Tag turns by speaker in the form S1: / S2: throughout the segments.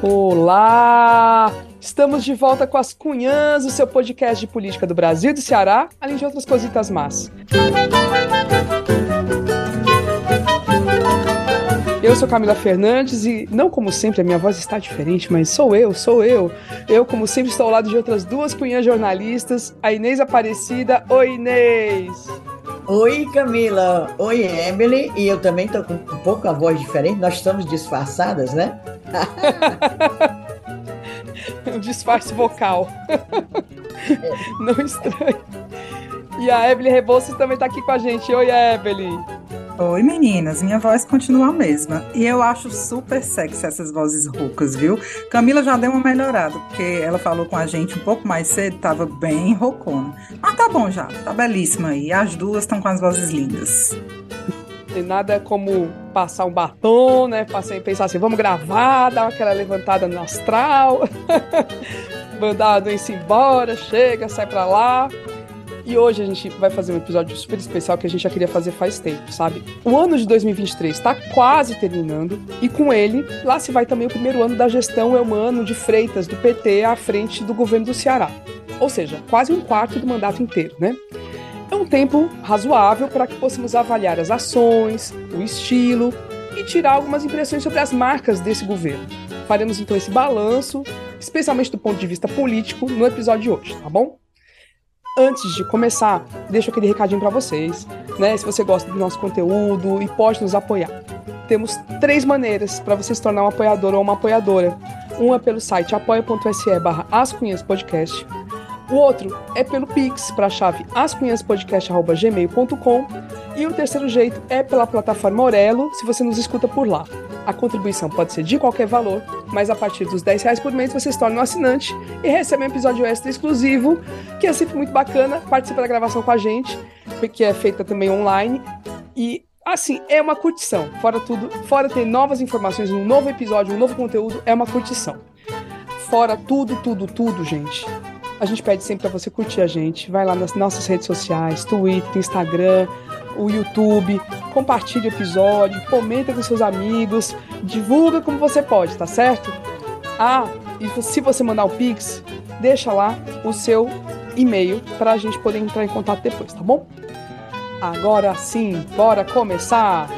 S1: Olá! Estamos de volta com as Cunhãs, o seu podcast de política do Brasil e do Ceará, além de outras cositas más. Eu sou Camila Fernandes e, não como sempre, a minha voz está diferente, mas sou eu, sou eu. Eu, como sempre, estou ao lado de outras duas cunhãs jornalistas, a Inês Aparecida. Oi, Inês!
S2: Oi, Camila. Oi, Emily. E eu também estou com um pouco a voz diferente. Nós estamos disfarçadas, né?
S1: Um disfarce vocal. Não estranho. E a Evelyn Rebouças também está aqui com a gente. Oi, Evelyn.
S3: Oi, meninas. Minha voz continua a mesma. E eu acho super sexy essas vozes roucas, viu? Camila já deu uma melhorada, porque ela falou com a gente um pouco mais cedo, tava bem roucona. Mas tá bom já, tá belíssima aí. As duas estão com as vozes lindas.
S1: Tem nada como passar um batom, né? Passar pensar assim, vamos gravar, dar aquela levantada no astral, mandar a doença embora, chega, sai pra lá. E hoje a gente vai fazer um episódio super especial que a gente já queria fazer faz tempo, sabe? O ano de 2023 está quase terminando e com ele, lá se vai também o primeiro ano da gestão Elmano de Freitas do PT à frente do governo do Ceará. Ou seja, quase um quarto do mandato inteiro, né? É um tempo razoável para que possamos avaliar as ações, o estilo e tirar algumas impressões sobre as marcas desse governo. Faremos então esse balanço, especialmente do ponto de vista político, no episódio de hoje, tá bom? Antes de começar, deixo aquele recadinho para vocês, né? Se você gosta do nosso conteúdo e pode nos apoiar. Temos três maneiras para você se tornar um apoiador ou uma apoiadora. Uma é pelo site apoia.se barra Podcast. O outro é pelo Pix para a chave ascunhaspodcast.gmail.com e o terceiro jeito é pela plataforma Aurelo, se você nos escuta por lá. A contribuição pode ser de qualquer valor, mas a partir dos 10 reais por mês você se torna um assinante e recebe um episódio extra exclusivo, que é sempre muito bacana, participa da gravação com a gente, que é feita também online. E assim, é uma curtição. Fora tudo, fora ter novas informações, um novo episódio, um novo conteúdo, é uma curtição. Fora tudo, tudo, tudo, gente. A gente pede sempre para você curtir a gente. Vai lá nas nossas redes sociais, Twitter, Instagram, o YouTube, compartilhe o episódio, comenta com seus amigos, divulga como você pode, tá certo? Ah, e se você mandar o Pix, deixa lá o seu e-mail para a gente poder entrar em contato depois, tá bom? Agora sim, bora começar!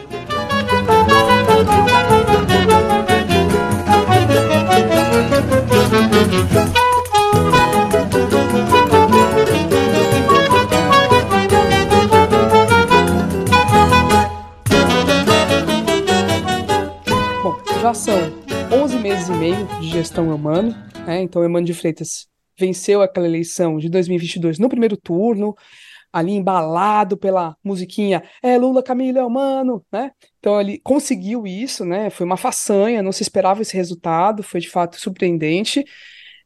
S1: Já são 11 meses e meio de gestão Emano, né? Então, Emano de Freitas venceu aquela eleição de 2022 no primeiro turno, ali embalado pela musiquinha é Lula, Camila, Mano, né? Então ele conseguiu isso, né? Foi uma façanha, não se esperava esse resultado, foi de fato surpreendente.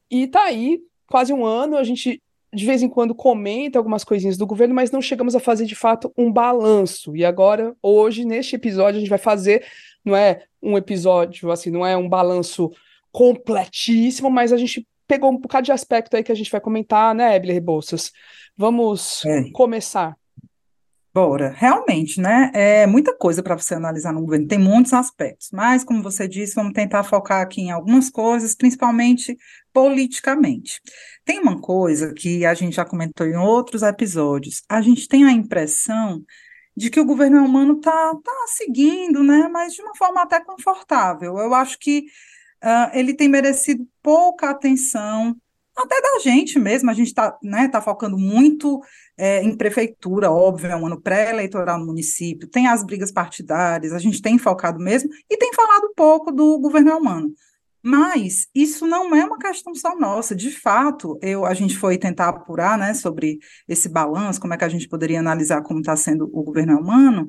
S1: E tá aí, quase um ano, a gente de vez em quando comenta algumas coisinhas do governo, mas não chegamos a fazer de fato um balanço. E agora, hoje, neste episódio, a gente vai fazer não é um episódio, assim, não é um balanço completíssimo, mas a gente pegou um bocado de aspecto aí que a gente vai comentar, né, Ebele Rebouças? Vamos é. começar.
S3: Bora, realmente, né? É muita coisa para você analisar no governo, tem muitos aspectos, mas, como você disse, vamos tentar focar aqui em algumas coisas, principalmente politicamente. Tem uma coisa que a gente já comentou em outros episódios, a gente tem a impressão de que o governo humano está tá seguindo, né, mas de uma forma até confortável. Eu acho que uh, ele tem merecido pouca atenção, até da gente mesmo, a gente está né, tá focando muito é, em prefeitura, óbvio, é um ano pré-eleitoral no município, tem as brigas partidárias, a gente tem focado mesmo, e tem falado pouco do governo humano. Mas isso não é uma questão só nossa. De fato, eu, a gente foi tentar apurar né, sobre esse balanço, como é que a gente poderia analisar como está sendo o governo humano,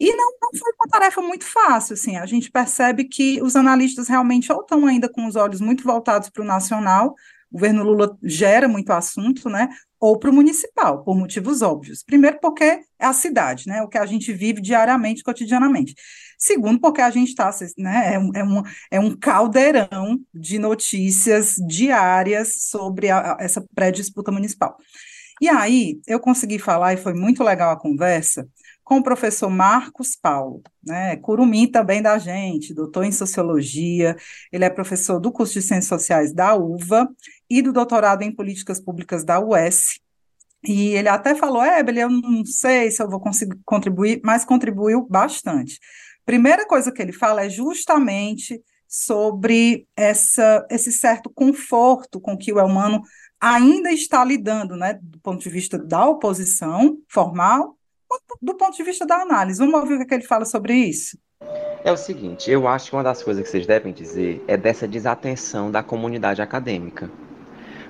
S3: e não, não foi uma tarefa muito fácil. Assim, a gente percebe que os analistas realmente ou estão ainda com os olhos muito voltados para o nacional, o governo Lula gera muito assunto, né? Ou para o municipal, por motivos óbvios. Primeiro, porque é a cidade, né? O que a gente vive diariamente, cotidianamente. Segundo, porque a gente está, né? É um, é, um, é um caldeirão de notícias diárias sobre a, essa pré-disputa municipal. E aí, eu consegui falar, e foi muito legal a conversa, com o professor Marcos Paulo, né? Curumim também da gente, doutor em Sociologia, ele é professor do curso de Ciências Sociais da UVA e do doutorado em Políticas Públicas da UES, e ele até falou, é, eu não sei se eu vou conseguir contribuir, mas contribuiu bastante. Primeira coisa que ele fala é justamente sobre essa, esse certo conforto com que o humano ainda está lidando, né, do ponto de vista da oposição formal, do ponto de vista da análise. Vamos ouvir o que ele fala sobre isso?
S4: É o seguinte, eu acho que uma das coisas que vocês devem dizer é dessa desatenção da comunidade acadêmica.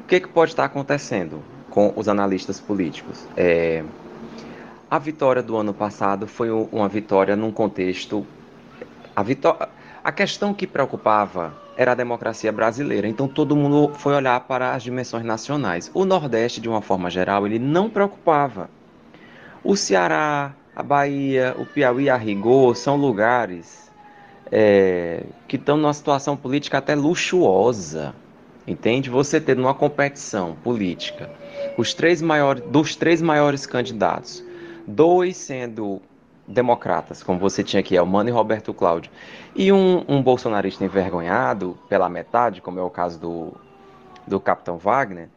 S4: Que, que pode estar acontecendo? com os analistas políticos. É, a vitória do ano passado foi uma vitória num contexto. A, a questão que preocupava era a democracia brasileira, então todo mundo foi olhar para as dimensões nacionais. O Nordeste, de uma forma geral, ele não preocupava. O Ceará, a Bahia, o Piauí, a rigor, são lugares é, que estão numa situação política até luxuosa. Entende? Você ter numa competição política os três maiores, dos três maiores candidatos, dois sendo democratas, como você tinha aqui, Elmano e Roberto Cláudio, e um, um bolsonarista envergonhado pela metade, como é o caso do, do Capitão Wagner,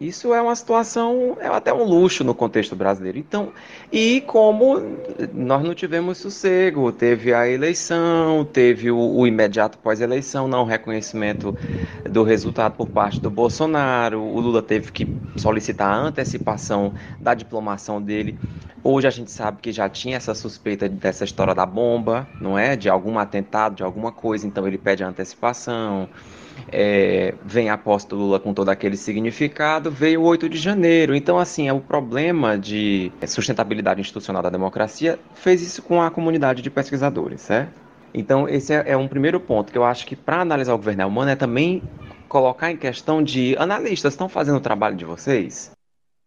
S4: isso é uma situação, é até um luxo no contexto brasileiro. Então, e como nós não tivemos sossego, teve a eleição, teve o, o imediato pós-eleição, não reconhecimento do resultado por parte do Bolsonaro, o Lula teve que solicitar a antecipação da diplomação dele. Hoje a gente sabe que já tinha essa suspeita dessa história da bomba, não é? De algum atentado, de alguma coisa, então ele pede a antecipação é, vem do Lula com todo aquele significado, veio o 8 de janeiro. Então, assim, é o problema de sustentabilidade institucional da democracia fez isso com a comunidade de pesquisadores, certo? Então, esse é, é um primeiro ponto que eu acho que para analisar o governo humano é também colocar em questão de analistas estão fazendo o trabalho de vocês?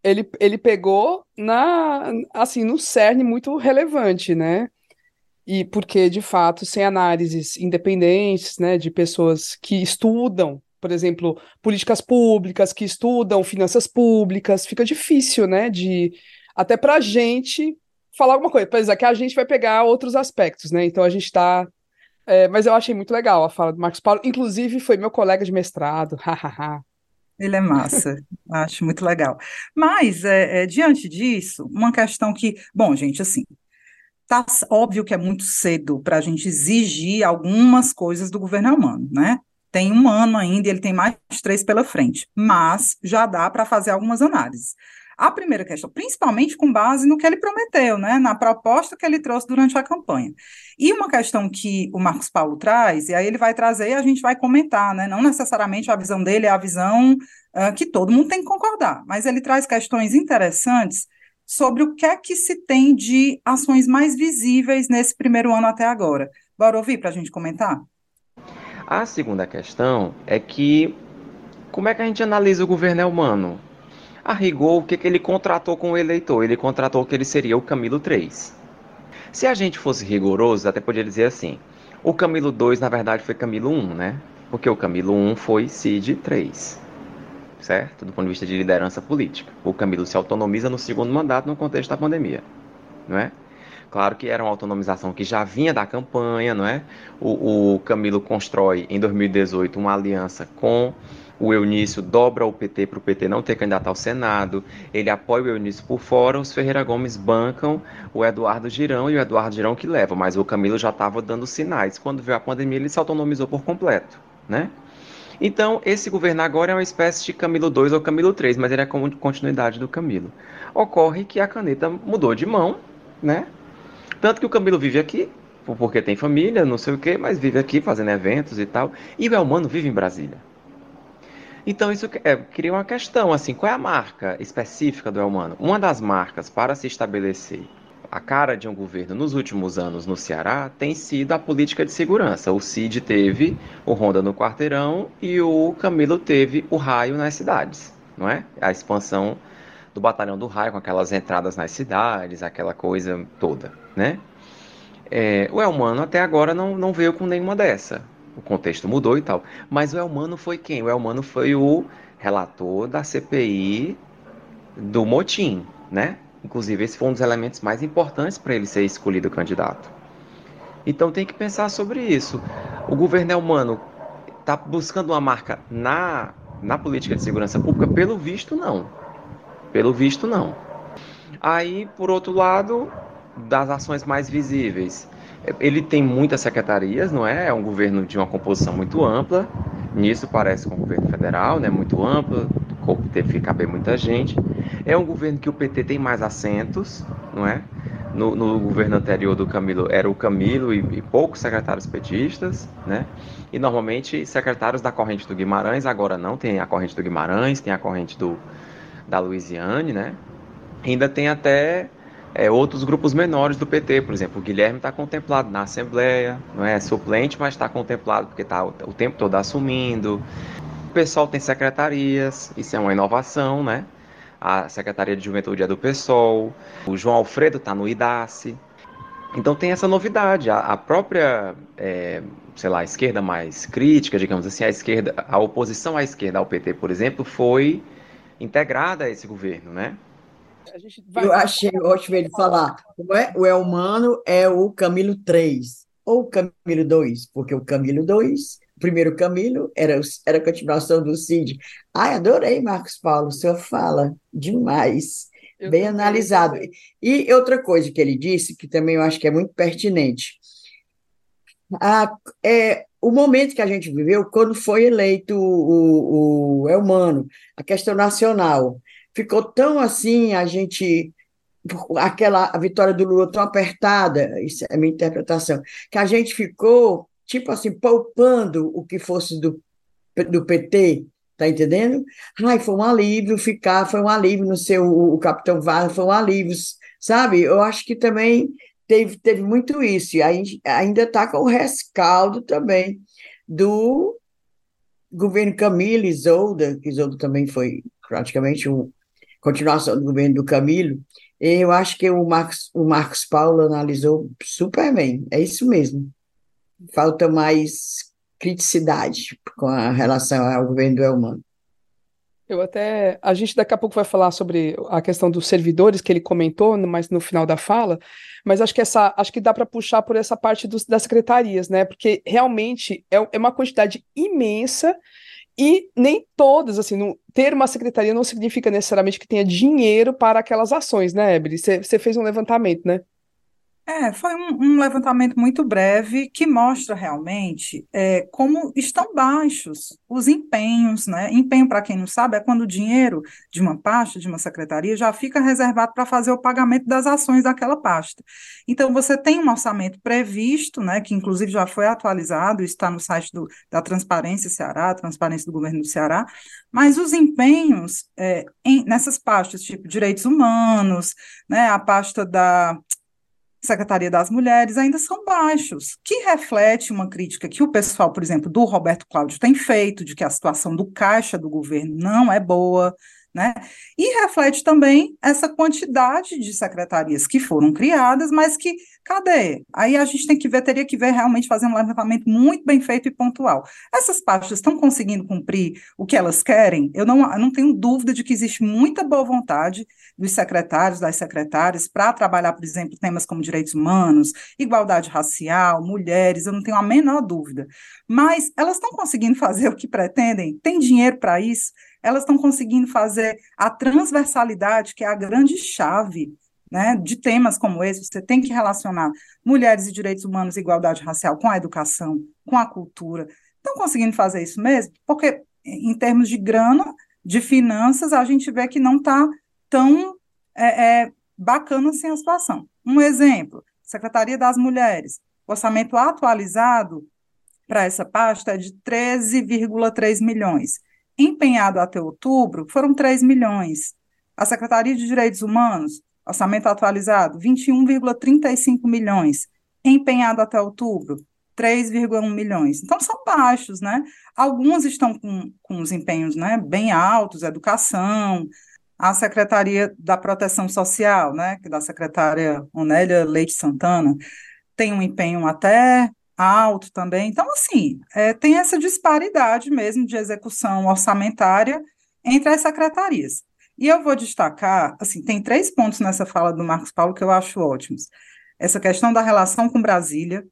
S1: Ele, ele pegou na assim no cerne muito relevante, né? E porque, de fato, sem análises independentes, né, de pessoas que estudam, por exemplo, políticas públicas, que estudam finanças públicas, fica difícil, né, de até para a gente falar alguma coisa. Por exemplo, que a gente vai pegar outros aspectos, né? Então a gente está. É, mas eu achei muito legal a fala do Marcos Paulo. Inclusive, foi meu colega de mestrado.
S3: Ele é massa, acho muito legal. Mas, é, é, diante disso, uma questão que, bom, gente, assim, Tá óbvio que é muito cedo para a gente exigir algumas coisas do governo humano, né? Tem um ano ainda e ele tem mais três pela frente, mas já dá para fazer algumas análises. A primeira questão, principalmente com base no que ele prometeu, né, na proposta que ele trouxe durante a campanha. E uma questão que o Marcos Paulo traz, e aí ele vai trazer e a gente vai comentar, né, não necessariamente a visão dele é a visão uh, que todo mundo tem que concordar, mas ele traz questões interessantes sobre o que é que se tem de ações mais visíveis nesse primeiro ano até agora. Bora ouvir para a gente comentar?
S4: A segunda questão é que como é que a gente analisa o governo humano? A rigor, o que, que ele contratou com o eleitor? Ele contratou que ele seria o Camilo 3. Se a gente fosse rigoroso, até poderia dizer assim: o Camilo 2, na verdade, foi Camilo 1, né? Porque o Camilo 1 foi Cid 3 certo? Do ponto de vista de liderança política. O Camilo se autonomiza no segundo mandato no contexto da pandemia, não é? Claro que era uma autonomização que já vinha da campanha, não é? O, o Camilo constrói em 2018 uma aliança com o Eunício, dobra o PT para o PT não ter candidato ao Senado, ele apoia o Eunício por fora, os Ferreira Gomes bancam o Eduardo Girão e o Eduardo Girão que leva, mas o Camilo já estava dando sinais. Quando veio a pandemia, ele se autonomizou por completo, né? Então, esse governo agora é uma espécie de Camilo 2 ou Camilo 3, mas ele é como continuidade do Camilo. Ocorre que a caneta mudou de mão, né? Tanto que o Camilo vive aqui, porque tem família, não sei o quê, mas vive aqui fazendo eventos e tal. E o Elmano vive em Brasília. Então isso é, cria uma questão, assim, qual é a marca específica do Elmano? Uma das marcas para se estabelecer a cara de um governo nos últimos anos no Ceará tem sido a política de segurança. O Cid teve o Ronda no quarteirão e o Camilo teve o raio nas cidades, não é? A expansão do batalhão do raio com aquelas entradas nas cidades, aquela coisa toda, né? É, o Elmano até agora não, não veio com nenhuma dessa. O contexto mudou e tal. Mas o Elmano foi quem? O Elmano foi o relator da CPI do motim, né? Inclusive, esse foi um dos elementos mais importantes para ele ser escolhido candidato. Então tem que pensar sobre isso. O governo é humano está buscando uma marca na, na política de segurança pública? Pelo visto, não. Pelo visto, não. Aí, por outro lado, das ações mais visíveis, ele tem muitas secretarias, não é? É um governo de uma composição muito ampla. Nisso parece com o governo federal, né? Muito amplo, teve que caber muita gente. É um governo que o PT tem mais assentos, não é? No, no governo anterior do Camilo era o Camilo e, e, poucos secretários petistas, né? E normalmente secretários da corrente do Guimarães, agora não, tem a corrente do Guimarães, tem a corrente do, da Luiziane, né? Ainda tem até é, outros grupos menores do PT, por exemplo, o Guilherme está contemplado na Assembleia, não é suplente, mas está contemplado porque está o, o tempo todo assumindo. O pessoal tem secretarias, isso é uma inovação, né? A Secretaria de Juventude é do PSOL, o João Alfredo está no IDACE. Então tem essa novidade. A, a própria, é, sei lá, esquerda mais crítica, digamos assim, a esquerda, a oposição à esquerda ao PT, por exemplo, foi integrada a esse governo, né?
S2: Vai... Eu achei ótimo ele falar. É? O Elmano é o Camilo 3 ou o Camilo 2, porque o Camilo 2, o primeiro Camilo, era, era a continuação do Cid. Ai, adorei, Marcos Paulo, o senhor fala demais. Eu bem analisado. E outra coisa que ele disse, que também eu acho que é muito pertinente. A, é, o momento que a gente viveu, quando foi eleito o, o Elmano, a questão nacional ficou tão assim, a gente aquela a vitória do Lula tão apertada, isso é a minha interpretação, que a gente ficou tipo assim poupando o que fosse do, do PT, tá entendendo? Ai, foi um alívio ficar, foi um alívio no seu o, o Capitão Vargas, foi um alívio, sabe? Eu acho que também teve, teve muito isso, e aí, ainda está com o rescaldo também do governo Camilo Isolda, que Isolda também foi praticamente um, continuação do governo do Camilo, eu acho que o Marcos, o Marcos Paulo analisou super bem, é isso mesmo. Falta mais criticidade com a relação ao governo do Elmano.
S1: Eu até. A gente daqui a pouco vai falar sobre a questão dos servidores que ele comentou, mas no final da fala. Mas acho que essa, acho que dá para puxar por essa parte dos, das secretarias, né? Porque realmente é, é uma quantidade imensa e nem todas, assim, não, ter uma secretaria não significa necessariamente que tenha dinheiro para aquelas ações, né, Ebri? Você fez um levantamento, né?
S3: É, foi um, um, levantamento muito breve que mostra realmente é, como estão baixos os empenhos, né? Empenho, para quem não sabe, é quando o dinheiro de uma pasta, de uma secretaria, já fica reservado para fazer o pagamento das ações daquela pasta. Então, você tem um orçamento previsto, né? Que inclusive já foi atualizado, está no site do, da Transparência Ceará, Transparência do Governo do Ceará, mas os empenhos é, em, nessas pastas, tipo direitos humanos, né? A pasta da Secretaria das Mulheres ainda são baixos, que reflete uma crítica que o pessoal, por exemplo, do Roberto Cláudio tem feito, de que a situação do caixa do governo não é boa, né? E reflete também essa quantidade de secretarias que foram criadas, mas que cadê? Aí a gente tem que ver, teria que ver realmente fazer um levantamento muito bem feito e pontual. Essas pastas estão conseguindo cumprir o que elas querem? Eu não, eu não tenho dúvida de que existe muita boa vontade dos secretários, das secretárias, para trabalhar, por exemplo, temas como direitos humanos, igualdade racial, mulheres, eu não tenho a menor dúvida. Mas elas estão conseguindo fazer o que pretendem? Tem dinheiro para isso? Elas estão conseguindo fazer a transversalidade, que é a grande chave né, de temas como esse, você tem que relacionar mulheres e direitos humanos e igualdade racial com a educação, com a cultura. Estão conseguindo fazer isso mesmo? Porque, em termos de grana, de finanças, a gente vê que não está tão é, é, bacana assim a situação. Um exemplo, Secretaria das Mulheres, orçamento atualizado para essa pasta é de 13,3 milhões empenhado até outubro foram 3 milhões. A Secretaria de Direitos Humanos, orçamento atualizado, 21,35 milhões. Empenhado até outubro, 3,1 milhões. Então, são baixos, né? Alguns estão com, com os empenhos né, bem altos, educação, a Secretaria da Proteção Social, né, que é da secretária Onélia Leite Santana, tem um empenho até alto também. Então, assim, é, tem essa disparidade mesmo de execução orçamentária entre as secretarias. E eu vou destacar, assim, tem três pontos nessa fala do Marcos Paulo que eu acho ótimos. Essa questão da relação com Brasília,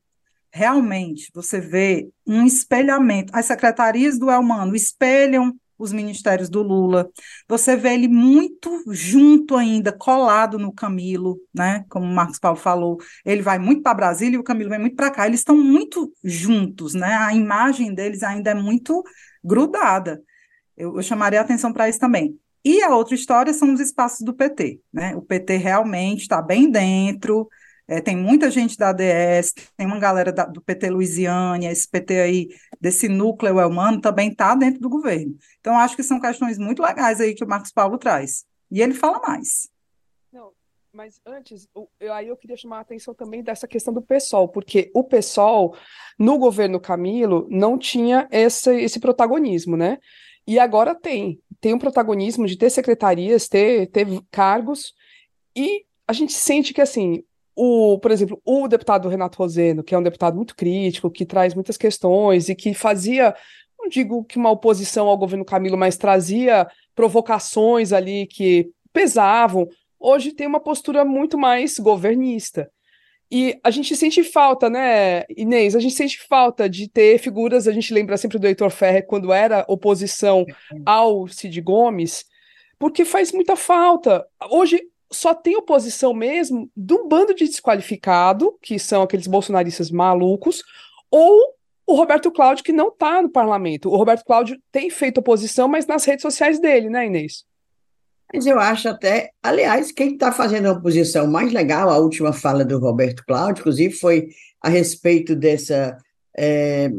S3: realmente você vê um espelhamento. As secretarias do Elmano espelham os ministérios do Lula. Você vê ele muito junto ainda, colado no Camilo, né? Como o Marcos Paulo falou, ele vai muito para Brasília e o Camilo vem muito para cá. Eles estão muito juntos, né? A imagem deles ainda é muito grudada. Eu, eu chamaria a atenção para isso também. E a outra história são os espaços do PT, né? O PT realmente está bem dentro, é, tem muita gente da ADS, tem uma galera da, do PT Luisiânia, esse PT aí, desse núcleo humano, também está dentro do governo. Então, acho que são questões muito legais aí que o Marcos Paulo traz. E ele fala mais.
S1: Não, mas antes, eu, aí eu queria chamar a atenção também dessa questão do PSOL, porque o PSOL, no governo Camilo, não tinha esse, esse protagonismo, né? E agora tem. Tem um protagonismo de ter secretarias, ter, ter cargos, e a gente sente que, assim, o, por exemplo, o deputado Renato Roseno, que é um deputado muito crítico, que traz muitas questões e que fazia, não digo que uma oposição ao governo Camilo, mas trazia provocações ali que pesavam, hoje tem uma postura muito mais governista. E a gente sente falta, né, Inês? A gente sente falta de ter figuras. A gente lembra sempre do Heitor Ferrer quando era oposição ao Cid Gomes, porque faz muita falta. Hoje, só tem oposição mesmo de um bando de desqualificado, que são aqueles bolsonaristas malucos, ou o Roberto Cláudio, que não está no parlamento. O Roberto Cláudio tem feito oposição, mas nas redes sociais dele, né, Inês?
S2: Mas eu acho até, aliás, quem está fazendo a oposição mais legal, a última fala do Roberto Cláudio, inclusive, foi a respeito dessa, é,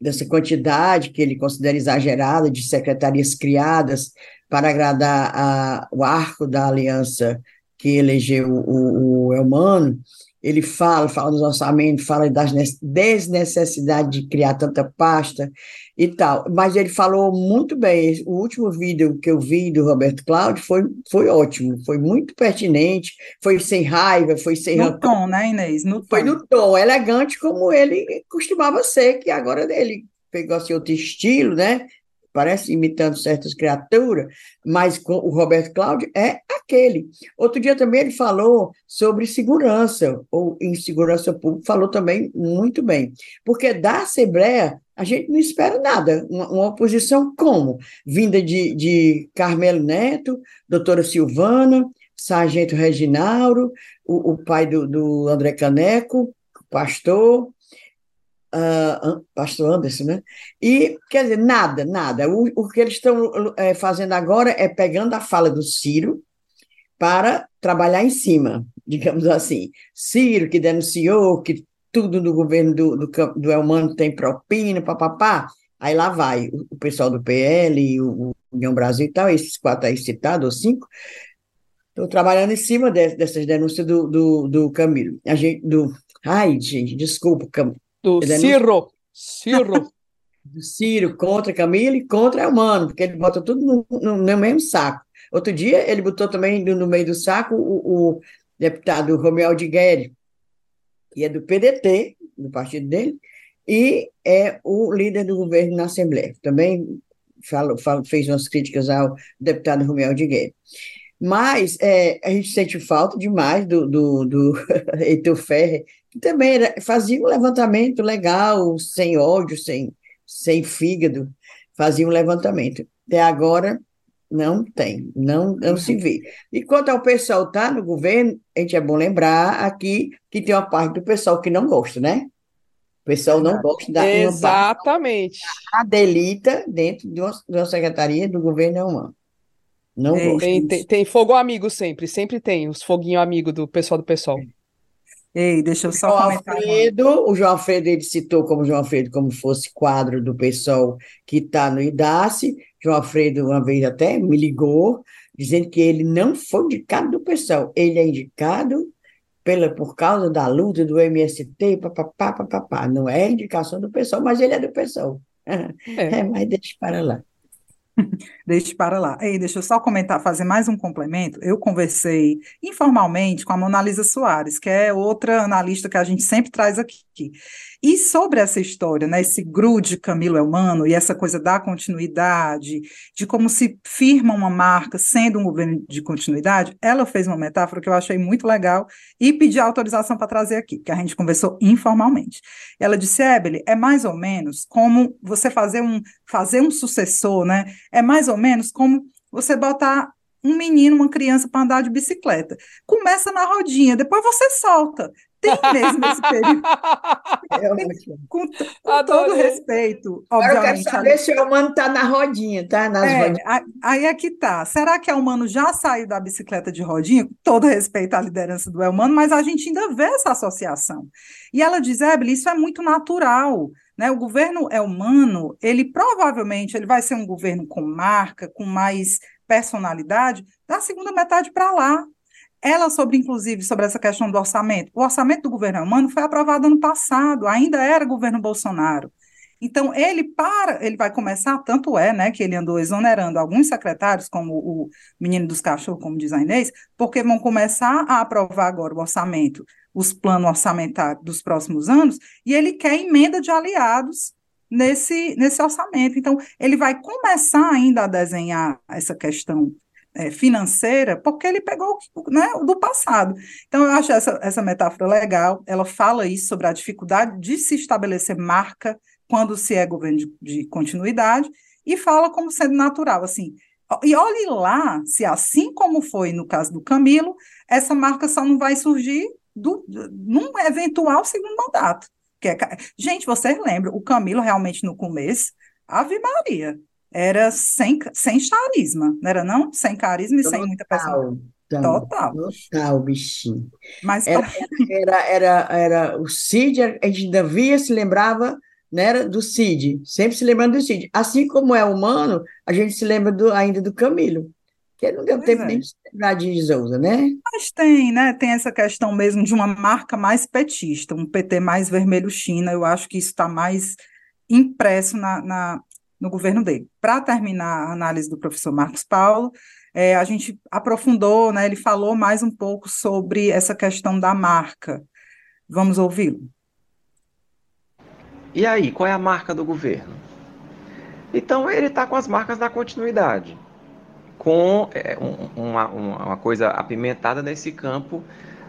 S2: dessa quantidade que ele considera exagerada de secretarias criadas para agradar a, o arco da aliança que elegeu o, o Elmano, ele fala, fala dos orçamentos, fala das desnecessidade de criar tanta pasta e tal, mas ele falou muito bem, o último vídeo que eu vi do Roberto Cláudio foi, foi ótimo, foi muito pertinente, foi sem raiva, foi sem
S3: No rancor. tom, né, Inês? No
S2: foi no tom, elegante como ele costumava ser, que agora ele pegou assim outro estilo, né, parece imitando certas criaturas, mas o Roberto Cláudio é aquele. Outro dia também ele falou sobre segurança, ou insegurança pública, falou também muito bem, porque da Assembleia a gente não espera nada, uma, uma oposição como? Vinda de, de Carmelo Neto, doutora Silvana, Sargento Reginauro, o, o pai do, do André Caneco, pastor, uh, pastor Anderson, né? E, quer dizer, nada, nada. O, o que eles estão é, fazendo agora é pegando a fala do Ciro para trabalhar em cima, digamos assim. Ciro, que denunciou que tudo no governo do, do, do Elmano tem propina, papapá. Aí lá vai o, o pessoal do PL, o, o União Brasil e tal, esses quatro aí citados, ou cinco, estão trabalhando em cima de, dessas denúncias do, do, do Camilo. A gente, do, ai, gente, desculpa,
S1: do Ciro. Ciro.
S2: do Ciro contra Camilo e contra Elmano, porque ele bota tudo no, no, no, mesmo saco. Outro dia, ele botou também no, no meio do saco o, o deputado Romeu de Guerre, que é do PDT, do partido dele, e é o líder do governo na Assembleia. Também falo, falo, fez umas críticas ao deputado Romeu de Guerre. Mas é, a gente sente falta demais do, do, do Heitor Ferre, que também era, fazia um levantamento legal, sem ódio, sem, sem fígado, fazia um levantamento. Até agora, não tem, não, não se vê. E quanto ao pessoal estar tá no governo, a gente é bom lembrar aqui que tem uma parte do pessoal que não gosta, né? O pessoal não gosta da
S1: Exatamente.
S2: A delita dentro de uma, de uma secretaria do governo humano. Não
S1: é, gosto. Tem, tem, tem, fogo amigo sempre, sempre tem os foguinhos amigos do pessoal do pessoal.
S3: Ei, deixa eu só
S2: o comentar. Alfredo, o João Alfredo ele citou como João Alfredo como fosse quadro do pessoal que está no IDACE. João Alfredo uma vez até me ligou dizendo que ele não foi indicado do pessoal, ele é indicado pela, por causa da luta do MST, papapá, papapá. Não é indicação do pessoal, mas ele é do pessoal. É, é mas deixa para lá.
S3: Deixe para lá. Ei, deixa eu só comentar, fazer mais um complemento. Eu conversei informalmente com a Mona Lisa Soares, que é outra analista que a gente sempre traz aqui. E sobre essa história, né, esse GRU de Camilo Elmano e essa coisa da continuidade, de como se firma uma marca sendo um governo de continuidade, ela fez uma metáfora que eu achei muito legal e pedi autorização para trazer aqui, que a gente conversou informalmente. Ela disse, Ebele, é mais ou menos como você fazer um, fazer um sucessor, né? É mais ou menos como você botar um menino, uma criança para andar de bicicleta. Começa na rodinha, depois você solta. Tem mesmo esse período. É com, com todo respeito,
S2: obviamente. Agora eu quero saber a... se o humano está na rodinha, tá? Nas
S3: é, aí é que tá. Será que o humano já saiu da bicicleta de rodinha? Com todo respeito à liderança do Elmano, mas a gente ainda vê essa associação. E ela diz, Ebele, isso é muito natural. Né? O governo Elmano, ele provavelmente ele vai ser um governo com marca, com mais personalidade, da segunda metade para lá. Ela sobre, inclusive, sobre essa questão do orçamento. O orçamento do governo humano foi aprovado ano passado, ainda era governo Bolsonaro. Então, ele para, ele vai começar, tanto é, né, que ele andou exonerando alguns secretários, como o menino dos cachorros, como diz a Inês, porque vão começar a aprovar agora o orçamento, os planos orçamentários dos próximos anos, e ele quer emenda de aliados nesse, nesse orçamento. Então, ele vai começar ainda a desenhar essa questão é, financeira, porque ele pegou né, do passado. Então, eu acho essa, essa metáfora legal. Ela fala isso sobre a dificuldade de se estabelecer marca quando se é governo de, de continuidade, e fala como sendo natural, assim. E olhe lá se, assim como foi no caso do Camilo, essa marca só não vai surgir do, num eventual segundo mandato. Que é, gente, vocês lembram, o Camilo realmente no começo, Ave Maria, era sem, sem carisma, não era não? Sem carisma e Total. sem muita pessoa.
S2: Total. Total, bichinho. Mas era, era, era, era, o Cid, a gente ainda via, se lembrava né, do Cid, sempre se lembrando do Cid. Assim como é humano, a gente se lembra do, ainda do Camilo que não deu pois tempo é. nem de lembrar de Souza, né?
S3: Mas tem, né? Tem essa questão mesmo de uma marca mais petista, um PT mais vermelho China. Eu acho que isso está mais impresso na, na, no governo dele. Para terminar a análise do professor Marcos Paulo, é, a gente aprofundou, né? Ele falou mais um pouco sobre essa questão da marca. Vamos ouvi-lo.
S4: E aí, qual é a marca do governo? Então, ele está com as marcas da continuidade com é, uma, uma, coisa apimentada nesse campo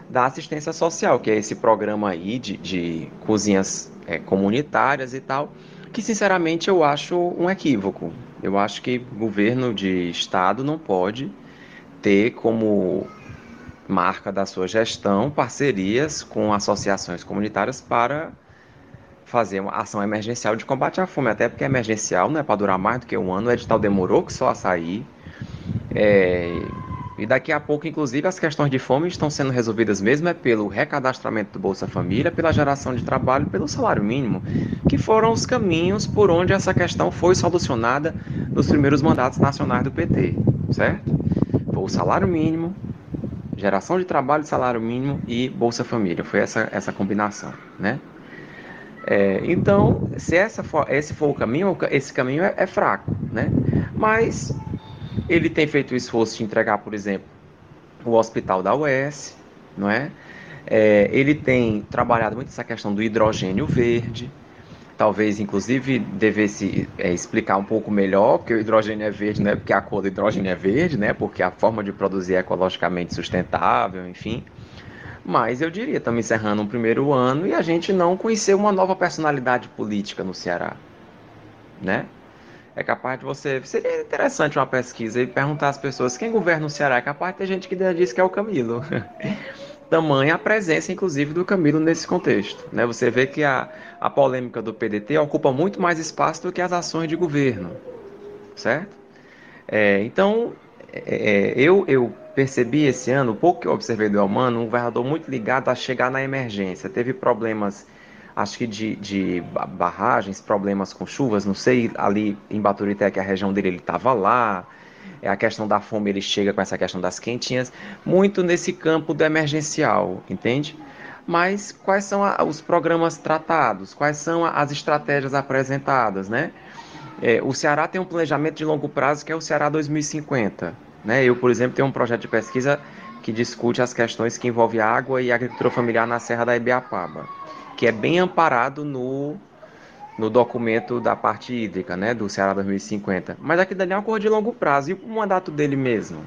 S4: da assistência social, que é esse programa aí de, de cozinhas é, comunitárias e tal, que sinceramente eu acho um equívoco. Eu acho que governo de estado não pode ter como marca da sua gestão parcerias com associações comunitárias para fazer uma ação emergencial de combate à fome, até porque é emergencial não é para durar mais do que um ano, o edital demorou que só a sair. É, e daqui a pouco, inclusive, as questões de fome estão sendo resolvidas mesmo é pelo recadastramento do Bolsa Família, pela geração de trabalho, pelo salário mínimo, que foram os caminhos por onde essa questão foi solucionada nos primeiros mandatos nacionais do PT, certo? Foi o salário mínimo, geração de trabalho, salário mínimo e Bolsa Família, foi essa, essa combinação, né? É, então, se essa for, esse for o caminho, esse caminho é, é fraco, né? Mas ele tem feito o esforço de entregar, por exemplo, o hospital da UES, não é? é ele tem trabalhado muito essa questão do hidrogênio verde, talvez inclusive devesse é, explicar um pouco melhor, porque o hidrogênio é verde, não é porque a cor do hidrogênio é verde, né? Porque a forma de produzir é ecologicamente sustentável, enfim. Mas eu diria, estamos encerrando um primeiro ano e a gente não conheceu uma nova personalidade política no Ceará, né? É capaz de você. Seria interessante uma pesquisa e perguntar às pessoas quem governa o Ceará. É capaz de ter gente que diz que é o Camilo. Tamanha a presença, inclusive, do Camilo nesse contexto. Né? Você vê que a, a polêmica do PDT ocupa muito mais espaço do que as ações de governo. Certo? É, então, é, é eu, eu percebi esse ano, pouco que eu observei do Elmano, um governador muito ligado a chegar na emergência. Teve problemas acho que de, de barragens, problemas com chuvas, não sei, ali em Baturité, que a região dele, ele estava lá, é a questão da fome, ele chega com essa questão das quentinhas, muito nesse campo do emergencial, entende? Mas quais são a, os programas tratados? Quais são a, as estratégias apresentadas, né? É, o Ceará tem um planejamento de longo prazo que é o Ceará 2050, né? Eu, por exemplo, tenho um projeto de pesquisa que discute as questões que envolvem água e agricultura familiar na Serra da Ibiapaba que é bem amparado no, no documento da parte hídrica, né, do Ceará 2050. Mas aquilo dali é um acordo de longo prazo. E o mandato dele mesmo?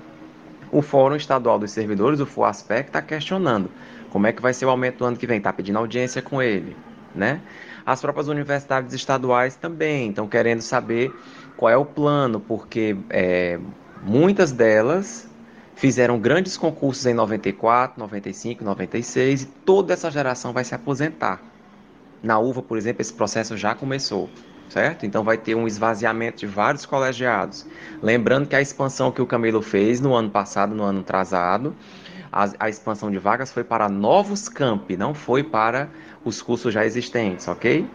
S4: O Fórum Estadual dos Servidores, o FOASPEC, está questionando como é que vai ser o aumento do ano que vem. Está pedindo audiência com ele, né? As próprias universidades estaduais também estão querendo saber qual é o plano, porque é, muitas delas fizeram grandes concursos em 94, 95, 96 e toda essa geração vai se aposentar. Na UVA, por exemplo, esse processo já começou, certo? Então vai ter um esvaziamento de vários colegiados. Lembrando que a expansão que o Camilo fez no ano passado, no ano atrasado, a, a expansão de vagas foi para novos campi, não foi para os cursos já existentes, ok?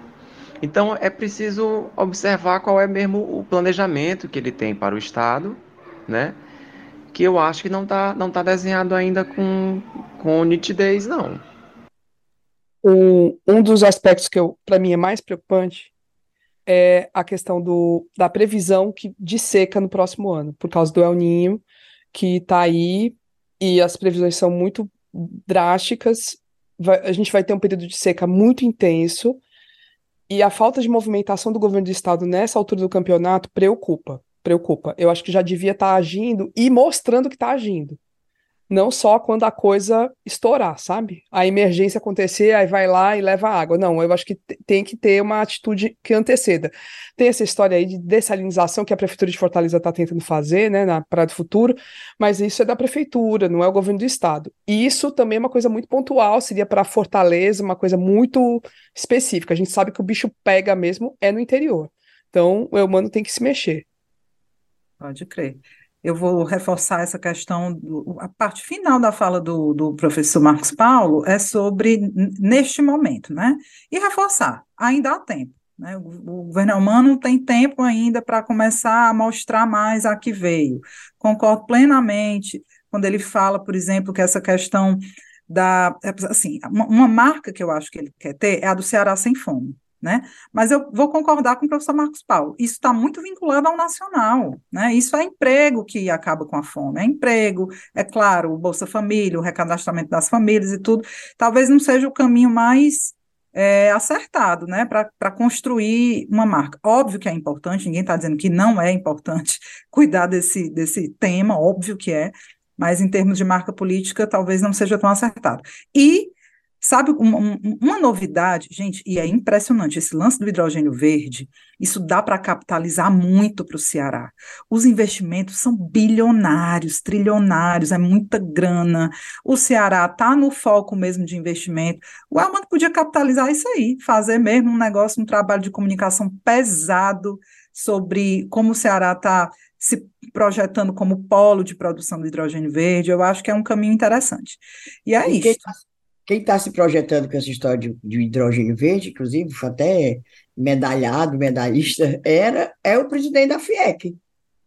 S4: Então é preciso observar qual é mesmo o planejamento que ele tem para o Estado, né? Que eu acho que não está não tá desenhado ainda com, com nitidez, não.
S1: Um, um dos aspectos que para mim é mais preocupante é a questão do, da previsão que, de seca no próximo ano, por causa do El Ninho, que está aí e as previsões são muito drásticas. Vai, a gente vai ter um período de seca muito intenso e a falta de movimentação do governo do estado nessa altura do campeonato preocupa. Preocupa. Eu acho que já devia estar tá agindo e mostrando que está agindo não só quando a coisa estourar, sabe? A emergência acontecer, aí vai lá e leva água. Não, eu acho que tem que ter uma atitude que anteceda. Tem essa história aí de dessalinização que a Prefeitura de Fortaleza está tentando fazer, né, na Praia do Futuro, mas isso é da Prefeitura, não é o governo do Estado. E isso também é uma coisa muito pontual, seria para Fortaleza, uma coisa muito específica. A gente sabe que o bicho pega mesmo é no interior. Então, o humano tem que se mexer.
S3: Pode crer eu vou reforçar essa questão, do, a parte final da fala do, do professor Marcos Paulo é sobre neste momento, né? E reforçar, ainda há tempo. Né? O, o governo humano tem tempo ainda para começar a mostrar mais a que veio. Concordo plenamente quando ele fala, por exemplo, que essa questão da. Assim, uma, uma marca que eu acho que ele quer ter é a do Ceará sem fome né? Mas eu vou concordar com o professor Marcos Paulo. Isso está muito vinculado ao nacional, né? Isso é emprego que acaba com a fome, é emprego, é claro, o Bolsa Família, o recadastramento das famílias e tudo. Talvez não seja o caminho mais é, acertado, né? Para construir uma marca. Óbvio que é importante, ninguém está dizendo que não é importante cuidar desse, desse tema, óbvio que é, mas em termos de marca política, talvez não seja tão acertado. E Sabe, uma, uma, novidade, gente, e é impressionante, esse lance do hidrogênio verde, isso dá para capitalizar muito para o Ceará. Os investimentos são bilionários, trilionários, é muita grana. O Ceará está no foco mesmo de investimento. O Elman podia capitalizar isso aí, fazer mesmo um negócio, um trabalho de comunicação pesado sobre como o Ceará está se projetando como polo de produção do hidrogênio verde. Eu acho que é um caminho interessante. E é e isso.
S2: Quem está se projetando com essa história de, de, hidrogênio verde, inclusive, foi até medalhado, medalhista, era, é o presidente da FIEC,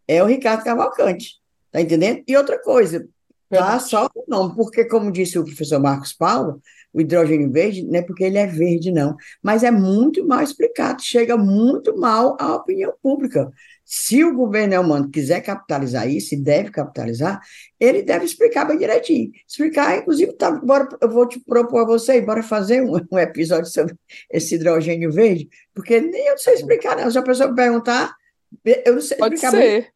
S2: é o Ricardo Cavalcante, tá entendendo? E outra coisa, tá só o nome, porque, como disse o professor Marcos Paulo, o hidrogênio verde não é porque ele é verde, não, mas é muito mal explicado, chega muito mal à opinião pública. Se o governo Elmano quiser capitalizar isso, e deve capitalizar, ele deve explicar bem direitinho. Explicar, inclusive, tá, bora, eu vou te propor a você, bora fazer um, um, episódio sobre esse hidrogênio verde, porque nem eu sei explicar, não. Se a pessoa perguntar, eu não sei
S1: pode
S2: explicar.
S1: Ser. Bem.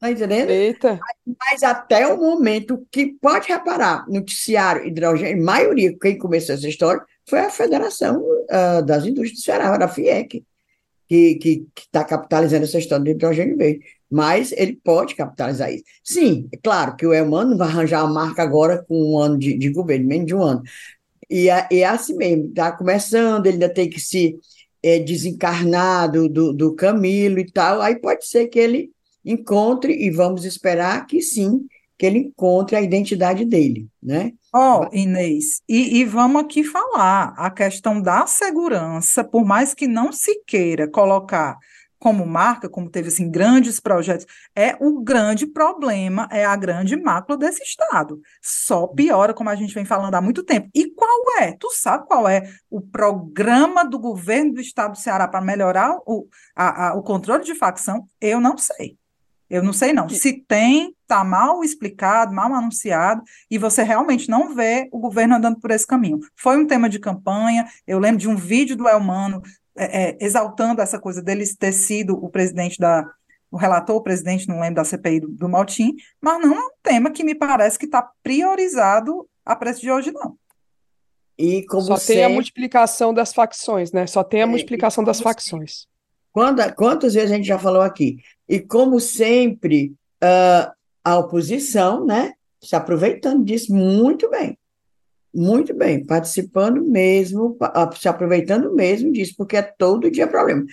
S2: Tá entendendo?
S1: Eita.
S2: Mas até o momento que pode reparar, noticiário hidrogênio, maioria, quem começou essa história foi a Federação uh, das Indústrias do Ceará, a FIEC que está capitalizando essa história do hidrogênio verde. Mas ele pode capitalizar isso. Sim, é claro que o Elmano vai arranjar a marca agora com um ano de, de governo, menos de um ano. E é, é assim mesmo, está começando, ele ainda tem que se é, desencarnar do, do, do Camilo e tal. Aí pode ser que ele encontre, e vamos esperar que sim, que ele encontre a identidade dele, né?
S3: Ó, oh, Inês, e, e, vamos aqui falar a questão da segurança, por mais que não se queira colocar como marca, como teve assim grandes projetos, é o grande problema, é a grande mácula desse estado. Só piora, como a gente vem falando há muito tempo. E qual é? Tu sabe qual é o programa do governo do estado do Ceará para melhorar o, a, a, o controle de facção? Eu não sei. Eu não sei não. Se tem, está mal explicado, mal anunciado, e você realmente não vê o governo andando por esse caminho. Foi um tema de campanha, eu lembro de um vídeo do Elmano é, é, exaltando essa coisa dele ter sido o presidente da, o relator, o presidente, não lembro da CPI do, do Maltim, mas não é um tema que me parece que está priorizado a preço de hoje, não.
S1: E como Só sempre... tem a multiplicação das facções, né? Só tem a é, multiplicação das facções.
S2: Quando, quantas vezes a gente já falou aqui? E como sempre, uh, a oposição, né? Se aproveitando disso muito bem. Muito bem, participando mesmo, se aproveitando mesmo disso, porque é todo dia problema.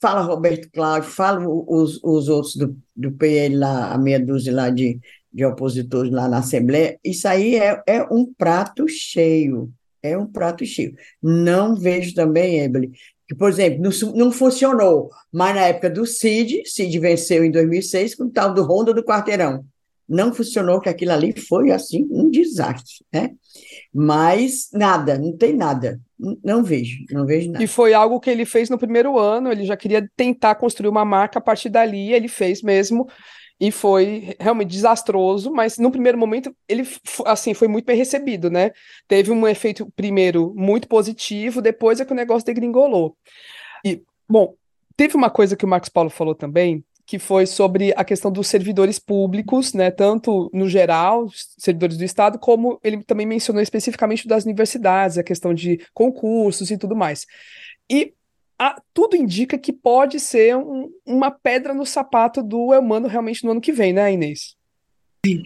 S2: Fala Roberto Cláudio, fala os, os outros do, do PL lá, a meia dúzia lá de, de opositores lá na Assembleia, isso aí é, é um prato cheio, é um prato cheio. Não vejo também, Emily, que, por exemplo, não, não funcionou, mas na época do Cid, Cid venceu em 2006 com o tal do Ronda do Quarteirão. Não funcionou, que aquilo ali foi, assim, um desastre, né? Mas nada, não tem nada. Não vejo, não vejo nada.
S1: E foi algo que ele fez no primeiro ano, ele já queria tentar construir uma marca a partir dali, ele fez mesmo e foi realmente desastroso, mas no primeiro momento ele assim foi muito bem recebido, né? Teve um efeito primeiro muito positivo, depois é que o negócio degringolou. E bom, teve uma coisa que o Marcos Paulo falou também, que foi sobre a questão dos servidores públicos, né, tanto no geral, servidores do Estado, como ele também mencionou especificamente das universidades, a questão de concursos e tudo mais. E a, tudo indica que pode ser um, uma pedra no sapato do Elmano realmente no ano que vem, né, Inês?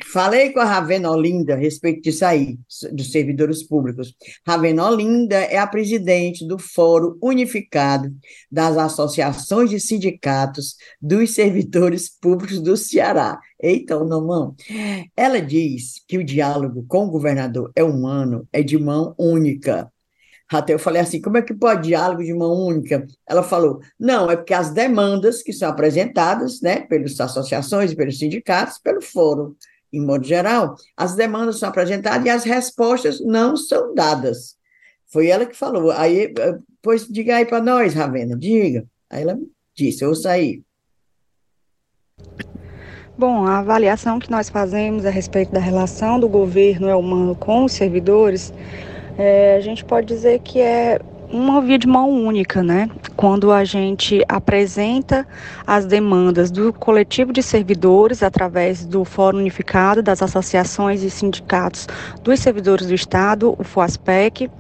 S2: Falei com a Ravena Olinda a respeito disso aí, dos servidores públicos. Ravena Olinda é a presidente do Fórum Unificado das Associações de Sindicatos dos Servidores Públicos do Ceará. Eita, não, Ela diz que o diálogo com o governador é humano, é de mão única. Até eu falei assim: como é que pode diálogo de mão única? Ela falou: não, é porque as demandas que são apresentadas né, pelas associações pelos sindicatos, pelo fórum, em modo geral, as demandas são apresentadas e as respostas não são dadas. Foi ela que falou. Aí, eh, pois diga aí para nós, Ravena, diga. Aí ela disse: eu saí.
S5: Bom, a avaliação que nós fazemos a respeito da relação do governo humano com os servidores é, a gente pode dizer que é uma via de mão única, né? Quando a gente apresenta as demandas do coletivo de servidores através do Fórum Unificado das Associações e Sindicatos dos Servidores do Estado, o FOASPEC,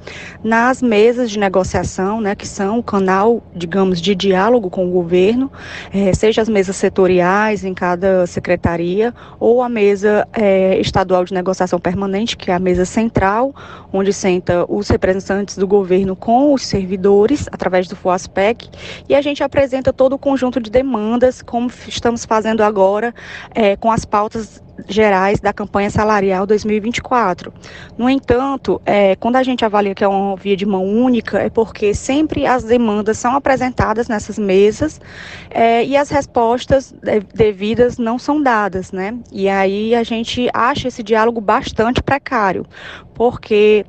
S5: nas mesas de negociação, né, que são o canal, digamos, de diálogo com o governo, é, seja as mesas setoriais em cada secretaria ou a mesa é, estadual de negociação permanente, que é a mesa central, onde senta os representantes do governo com os servidores, através do FOASPEC, e a gente apresenta todo o conjunto de demandas, como estamos fazendo agora é, com as pautas gerais da campanha salarial 2024. No entanto, é, quando a gente avalia que é uma via de mão única, é porque sempre as demandas são apresentadas nessas mesas é, e as respostas devidas não são dadas, né? E aí a gente acha esse diálogo bastante precário, porque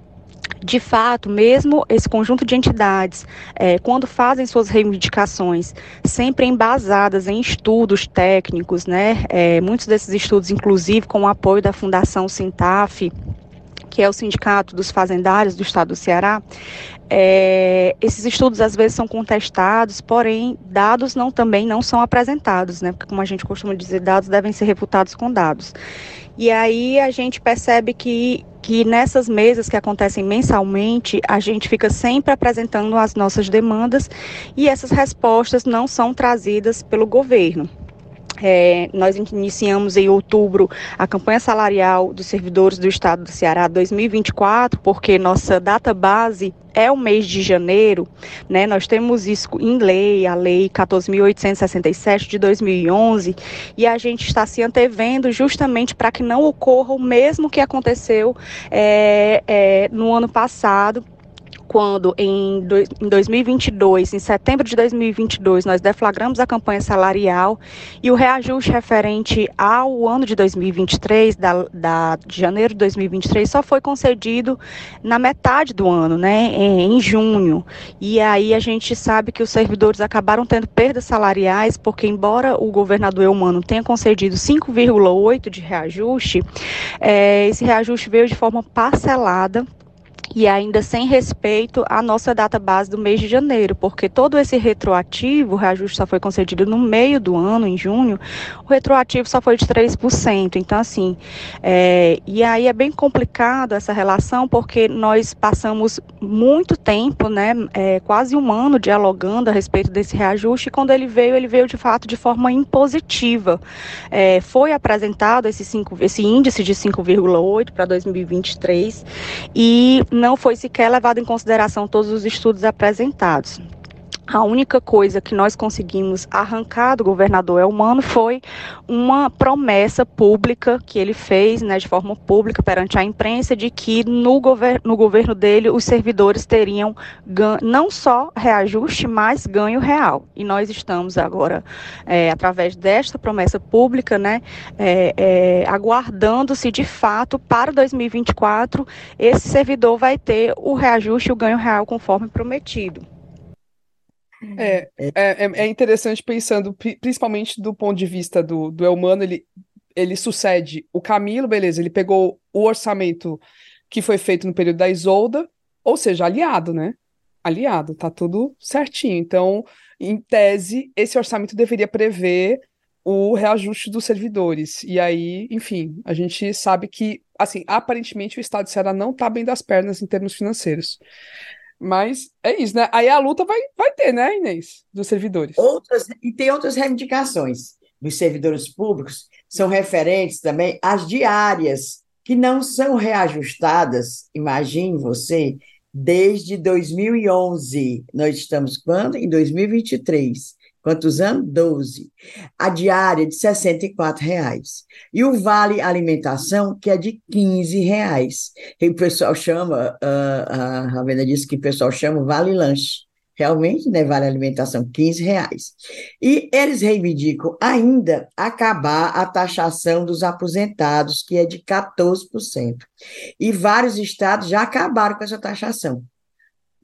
S5: de fato, mesmo esse conjunto de entidades, é, quando fazem suas reivindicações, sempre embasadas em estudos técnicos, né, é, muitos desses estudos, inclusive, com o apoio da Fundação Sintaf, que é o Sindicato dos Fazendários do Estado do Ceará, é, esses estudos às vezes são contestados, porém dados não também não são apresentados, né? Porque como a gente costuma dizer, dados devem ser refutados com dados. E aí a gente percebe que que nessas mesas que acontecem mensalmente, a gente fica sempre apresentando as nossas demandas e essas respostas não são trazidas pelo governo. É, nós iniciamos em outubro a campanha salarial dos servidores do Estado do Ceará 2024, porque nossa data base é o mês de janeiro, né? Nós temos isso em lei, a lei 14.867 de 2011, e a gente está se antevendo justamente para que não ocorra o mesmo que aconteceu é, é, no ano passado, quando em, do, em 2022, em setembro de 2022, nós deflagramos a campanha salarial e o reajuste referente ao ano de 2023, da, da, de janeiro de 2023, só foi concedido na metade do ano, né, em, em junho. E aí a gente sabe que os servidores acabaram tendo perdas salariais, porque embora o governador Eumano tenha concedido 5,8 de reajuste, é, esse reajuste veio de forma parcelada e ainda sem respeito à nossa data base do mês de janeiro, porque todo esse retroativo, o reajuste só foi concedido no meio do ano, em junho, o retroativo só foi de 3%. Então, assim, é, e aí é bem complicado essa relação, porque nós passamos muito tempo, né, é, quase um ano, dialogando a respeito desse reajuste, e quando ele veio, ele veio de fato de forma impositiva. É, foi apresentado esse, cinco, esse índice de 5,8 para 2023, e não foi sequer levado em consideração todos os estudos apresentados. A única coisa que nós conseguimos arrancar do governador Elmano foi uma promessa pública que ele fez, né, de forma pública perante a imprensa, de que no, gover no governo dele os servidores teriam não só reajuste, mas ganho real. E nós estamos agora, é, através desta promessa pública, né, é, é, aguardando se de fato para 2024 esse servidor vai ter o reajuste e o ganho real conforme prometido.
S1: É, é, é, é, interessante pensando, principalmente do ponto de vista do, do Elmano, ele, ele sucede o Camilo, beleza, ele pegou o orçamento que foi feito no período da Isolda, ou seja, aliado, né? Aliado, tá tudo certinho. Então, em tese, esse orçamento deveria prever o reajuste dos servidores. E aí, enfim, a gente sabe que, assim, aparentemente o Estado de Ceará não tá bem das pernas em termos financeiros. Mas é isso, né? Aí a luta vai, vai ter, né, Inês? Dos servidores.
S2: Outras, e tem outras reivindicações dos servidores públicos, são referentes também às diárias, que não são reajustadas, imagine você, desde 2011. Nós estamos quando? Em 2023. Quantos anos? 12. A diária de 64 reais. E o vale alimentação, que é de 15 reais. E o pessoal chama, a Ravena disse que o pessoal chama vale lanche. Realmente, né, vale alimentação, 15 reais. E eles reivindicam ainda acabar a taxação dos aposentados, que é de 14%. E vários estados já acabaram com essa taxação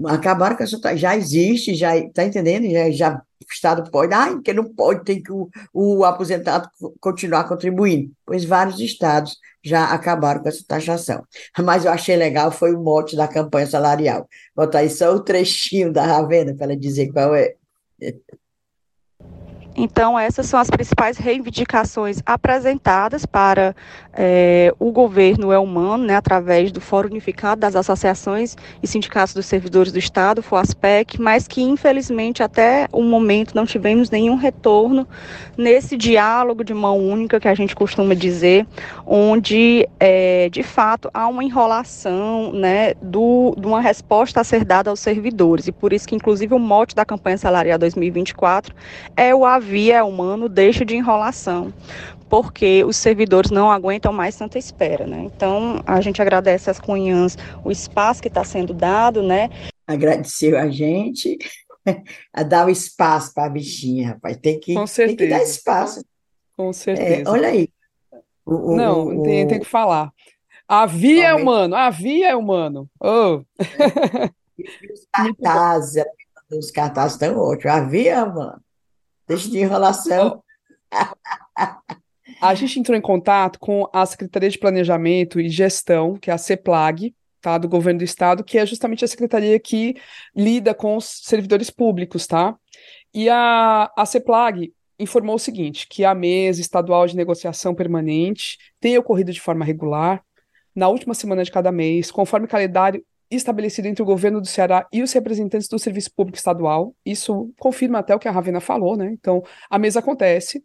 S2: acabaram com essa já existe, já está entendendo? Já, já o Estado pode, ah, porque não pode, tem que o, o aposentado continuar contribuindo. Pois vários estados já acabaram com essa taxação. Mas eu achei legal, foi o mote da campanha salarial. Botar aí só o trechinho da Ravena para ela dizer qual é.
S5: Então, essas são as principais reivindicações apresentadas para é, o governo Elmano, né, através do Fórum Unificado das Associações e Sindicatos dos Servidores do Estado, FOASPEC, mas que, infelizmente, até o momento não tivemos nenhum retorno nesse diálogo de mão única que a gente costuma dizer, onde, é, de fato, há uma enrolação né, do, de uma resposta a ser dada aos servidores. E por isso que, inclusive, o mote da campanha salarial 2024 é o via humano deixa de enrolação, porque os servidores não aguentam mais tanta espera, né? Então, a gente agradece às cunhãs o espaço que está sendo dado, né?
S2: Agradeceu a gente a dar o espaço para a bichinha, rapaz. Tem que,
S1: Com certeza.
S2: tem que dar espaço.
S1: Com certeza.
S2: É, olha aí.
S1: O, o, não, o, tem, tem que falar. Havia é humano, havia é humano. Oh.
S2: Os cartazes, os cartazes estão ótimos. Havia, mano. Deixa de enrolação.
S1: A gente entrou em contato com a Secretaria de Planejamento e Gestão, que é a CEPLAG, tá, do Governo do Estado, que é justamente a secretaria que lida com os servidores públicos, tá? E a, a CEPLAG informou o seguinte, que a mesa estadual de negociação permanente tem ocorrido de forma regular, na última semana de cada mês, conforme calendário estabelecido entre o governo do Ceará e os representantes do Serviço Público Estadual. Isso confirma até o que a Ravena falou, né? Então, a mesa acontece.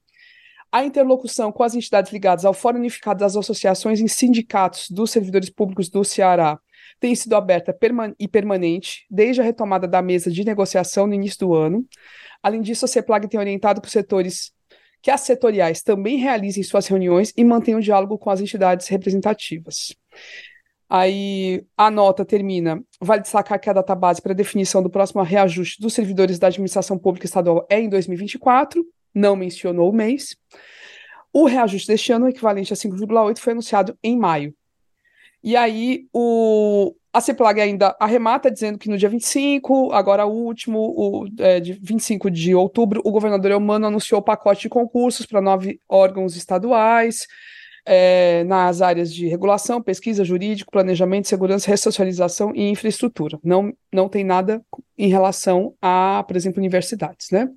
S1: A interlocução com as entidades ligadas ao Fórum Unificado das Associações e Sindicatos dos Servidores Públicos do Ceará tem sido aberta e permanente desde a retomada da mesa de negociação no início do ano. Além disso, a CEPLAG tem orientado para os setores que as setoriais também realizem suas reuniões e mantenham diálogo com as entidades representativas. Aí a nota termina. Vale destacar que a data base para definição do próximo reajuste dos servidores da administração pública estadual é em 2024, não mencionou o mês. O reajuste deste ano, equivalente a 5,8, foi anunciado em maio. E aí o, a CEPLAG ainda arremata dizendo que no dia 25, agora o último, o, é, de 25 de outubro, o governador Eumano anunciou o pacote de concursos para nove órgãos estaduais, é, nas áreas de regulação, pesquisa, jurídico, planejamento, segurança, ressocialização e infraestrutura. Não, não tem nada em relação a, por exemplo, universidades, né?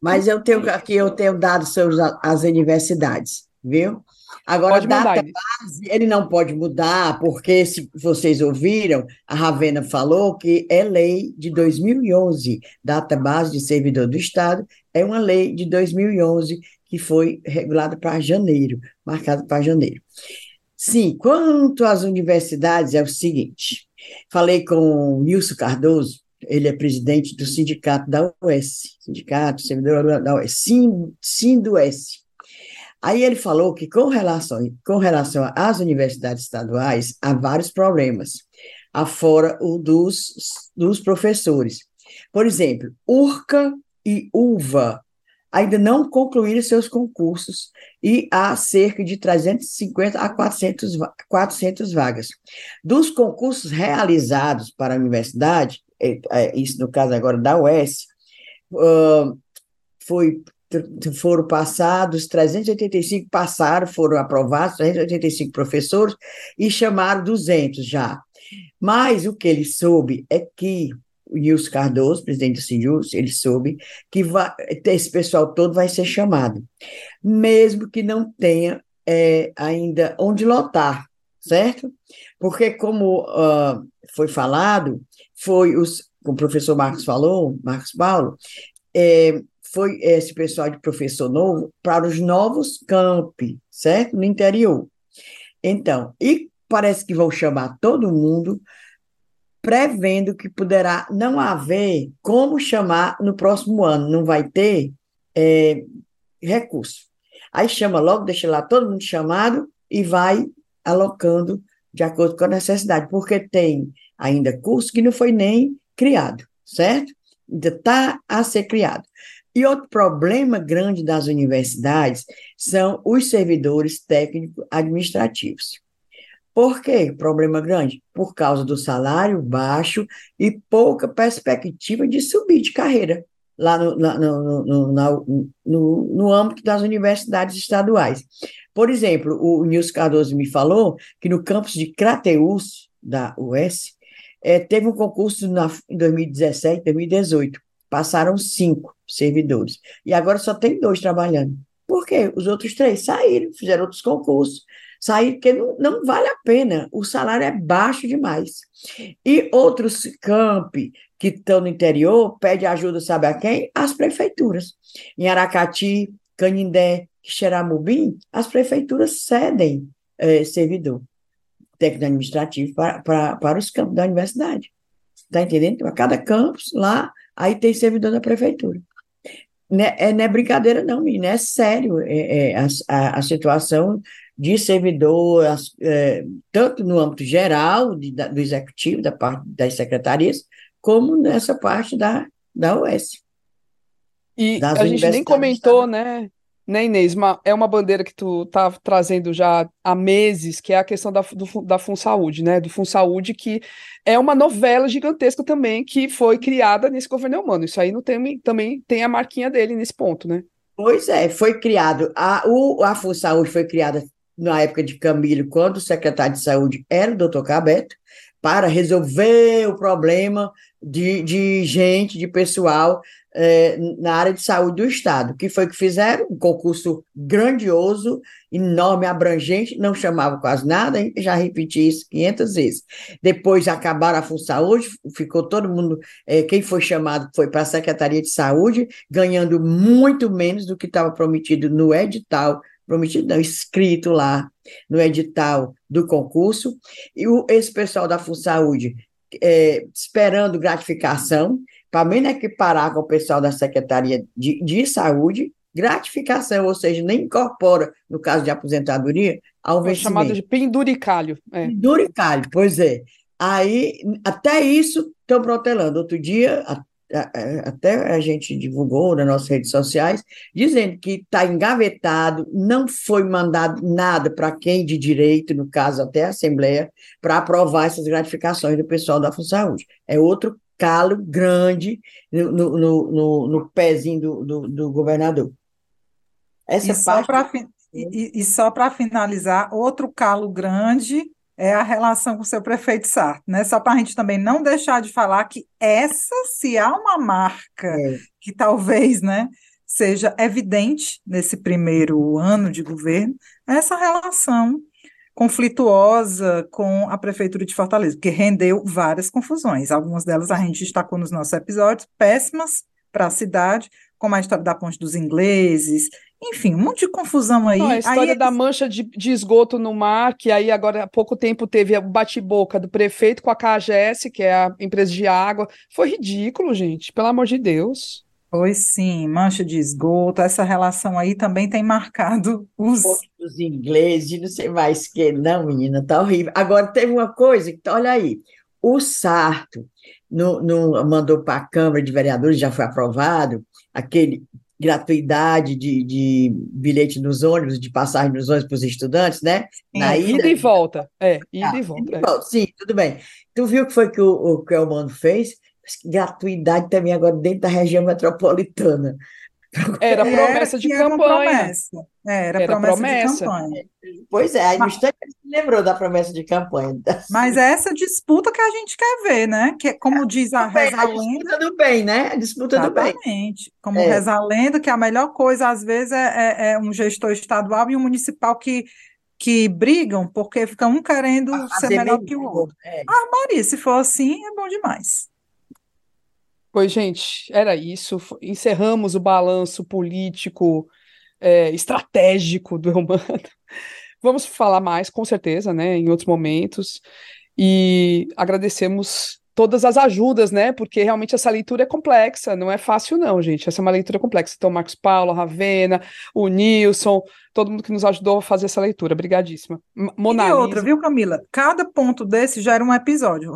S2: Mas eu tenho aqui, eu tenho dados sobre as universidades, viu? Agora,
S1: Pode mandar,
S2: data base, ele não pode mudar, porque, se vocês ouviram, a Ravena falou que é lei de 2011. Data base de servidor do Estado é uma lei de 2011 que foi regulada para janeiro, marcada para janeiro. Sim, quanto às universidades, é o seguinte: falei com o Nilson Cardoso, ele é presidente do sindicato da UES, Sindicato Servidor da UES, Sim, Sindues. Aí ele falou que com relação, com relação às universidades estaduais, há vários problemas, afora o dos, dos professores. Por exemplo, URCA e UVA ainda não concluíram seus concursos e há cerca de 350 a 400, 400 vagas. Dos concursos realizados para a universidade, é, é, isso no caso agora da UES, foi foram passados, 385 passaram, foram aprovados, 385 professores, e chamaram 200 já. Mas o que ele soube é que Nilson Cardoso, presidente do Sinjus, ele soube que vai, esse pessoal todo vai ser chamado, mesmo que não tenha é, ainda onde lotar, certo? Porque, como uh, foi falado, foi os, o professor Marcos falou, Marcos Paulo, é, foi esse pessoal de professor novo para os novos campi, certo? No interior. Então, e parece que vão chamar todo mundo, prevendo que poderá não haver como chamar no próximo ano, não vai ter é, recurso. Aí chama logo, deixa lá todo mundo chamado e vai alocando de acordo com a necessidade, porque tem ainda curso que não foi nem criado, certo? Ainda está a ser criado. E outro problema grande das universidades são os servidores técnicos administrativos. Por quê? Problema grande? Por causa do salário baixo e pouca perspectiva de subir de carreira lá no, no, no, no, no âmbito das universidades estaduais. Por exemplo, o Nilson Cardoso me falou que no campus de Crateus, da US, é, teve um concurso na, em 2017, 2018 passaram cinco servidores. E agora só tem dois trabalhando. Por quê? Os outros três saíram, fizeram outros concursos. Saíram porque não, não vale a pena, o salário é baixo demais. E outros campi que estão no interior pedem ajuda, sabe a quem? As prefeituras. Em Aracati, Canindé, Xeramubim, as prefeituras cedem é, servidor técnico administrativo para, para, para os campos da universidade. Está entendendo? A cada campus lá aí tem servidor da prefeitura. Né, é, não é brincadeira, não, menina, é sério é, é, a, a, situação de servidor, é, tanto no âmbito geral de, da, do executivo, da parte das secretarias, como nessa parte da, da UES.
S1: E a gente nem comentou, né, né, Inês? Uma, é uma bandeira que tu tá trazendo já há meses, que é a questão da, do, da FunSaúde, né? Do FunSaúde, que é uma novela gigantesca também, que foi criada nesse governo humano. Isso aí não tem, também tem a marquinha dele nesse ponto, né?
S2: Pois é, foi criado. A, o, a FunSaúde foi criada na época de Camilo, quando o secretário de saúde era o doutor Cabeto, para resolver o problema de, de gente, de pessoal é, na área de saúde do Estado. O que foi que fizeram? Um concurso grandioso, enorme, abrangente, não chamava quase nada, já repeti isso 500 vezes. Depois acabaram a FunSaúde, ficou todo mundo, é, quem foi chamado foi para a Secretaria de Saúde, ganhando muito menos do que estava prometido no edital, prometido não, escrito lá no edital do concurso, e o, esse pessoal da FunSaúde é, esperando gratificação, para menos equiparar com o pessoal da Secretaria de, de Saúde, gratificação, ou seja, nem incorpora, no caso de aposentadoria, ao é vencimento.
S1: chamado de penduricalho.
S2: É. Penduricalho, pois é. Aí, até isso estão protelando. Outro dia, até a gente divulgou nas nossas redes sociais, dizendo que está engavetado, não foi mandado nada para quem de direito, no caso até a Assembleia, para aprovar essas gratificações do pessoal da Função Saúde. É outro calo grande no, no, no, no pezinho do, do, do, governador.
S3: Essa e parte... Só e, e só para finalizar, outro calo grande é a relação com o seu prefeito Sarto, né? Só para a gente também não deixar de falar que essa, se há uma marca é. que talvez, né, seja evidente nesse primeiro ano de governo, é essa relação conflituosa com a prefeitura de Fortaleza, que rendeu várias confusões. Algumas delas a gente destacou nos nossos episódios, péssimas para a cidade, como a história da ponte dos ingleses enfim, um monte de confusão aí. Não,
S1: a história aí da mancha de, de, esgoto no mar, que aí agora há pouco tempo teve o bate-boca do prefeito com a KGS, que é a empresa de água. Foi ridículo, gente, pelo amor de Deus.
S3: Pois sim, mancha de esgoto, essa relação aí também tem marcado os.
S2: Os ingleses, não sei mais que, não, menina, tá horrível. Agora teve uma coisa que, olha aí, o Sarto no, no mandou para a Câmara de Vereadores, já foi aprovado, aquele gratuidade de, de bilhete nos ônibus, de passagem nos ônibus para os estudantes, né?
S1: Na ida, ida e volta. É, ida ah, e volta. É.
S2: Sim, tudo bem. Tu viu o que foi que o, o Kelmano fez? Gratuidade também agora dentro da região metropolitana.
S1: Era promessa de campanha. Promessa.
S3: É, era, era promessa, promessa, de campanha.
S2: Pois é, aí no instante lembrou da promessa de campanha.
S3: Mas é essa disputa que a gente quer ver, né? Que, como diz a reza a
S2: lenda. disputa do bem, né? A disputa
S3: Exatamente. do bem. Como é. reza a lenda, que a melhor coisa, às vezes, é, é, é um gestor estadual e um municipal que que brigam porque ficam um querendo ser melhor que o outro. É. Ah, Maria, se for assim, é bom demais.
S1: Pois, gente, era isso. Encerramos o balanço político é, estratégico do Romano. Vamos falar mais, com certeza, né, em outros momentos. E agradecemos todas as ajudas, né? Porque realmente essa leitura é complexa, não é fácil, não, gente. Essa é uma leitura complexa. Então, Marcos Paulo, Ravena, o Nilson, todo mundo que nos ajudou a fazer essa leitura. Obrigadíssima.
S3: Monalisa. E outra, viu, Camila? Cada ponto desse já era um episódio,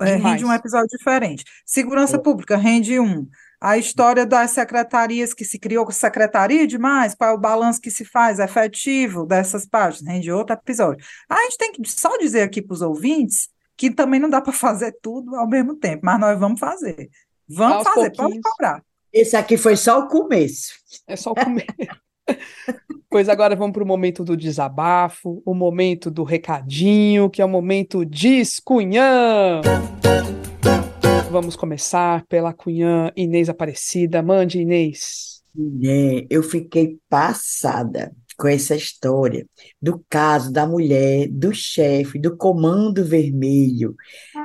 S3: é, é, rende um episódio diferente. Segurança é. Pública rende um. A história das secretarias que se criou com secretaria demais, qual é o balanço que se faz efetivo dessas páginas, rende outro episódio. A gente tem que só dizer aqui para os ouvintes que também não dá para fazer tudo ao mesmo tempo, mas nós vamos fazer. Vamos Aos fazer, pode cobrar.
S2: Esse aqui foi só o começo.
S1: É só o começo. pois agora vamos para o momento do desabafo, o momento do recadinho, que é o momento Discunhã. Vamos começar pela cunhã Inês Aparecida. Mande, Inês.
S2: É, eu fiquei passada com essa história do caso da mulher, do chefe, do Comando Vermelho.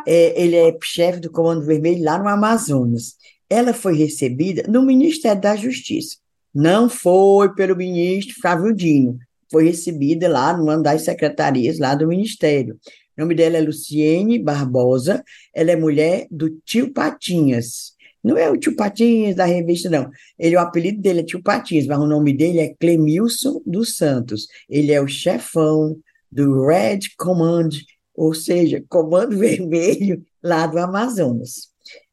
S2: É, ele é chefe do Comando Vermelho lá no Amazonas. Ela foi recebida no Ministério da Justiça. Não foi pelo ministro Flávio Dino, foi recebida lá numa das secretarias lá do Ministério. O nome dela é Luciene Barbosa, ela é mulher do tio Patinhas. Não é o tio Patinhas da revista, não. Ele, o apelido dele é tio Patinhas, mas o nome dele é Clemilson dos Santos. Ele é o chefão do Red Command, ou seja, Comando Vermelho lá do Amazonas.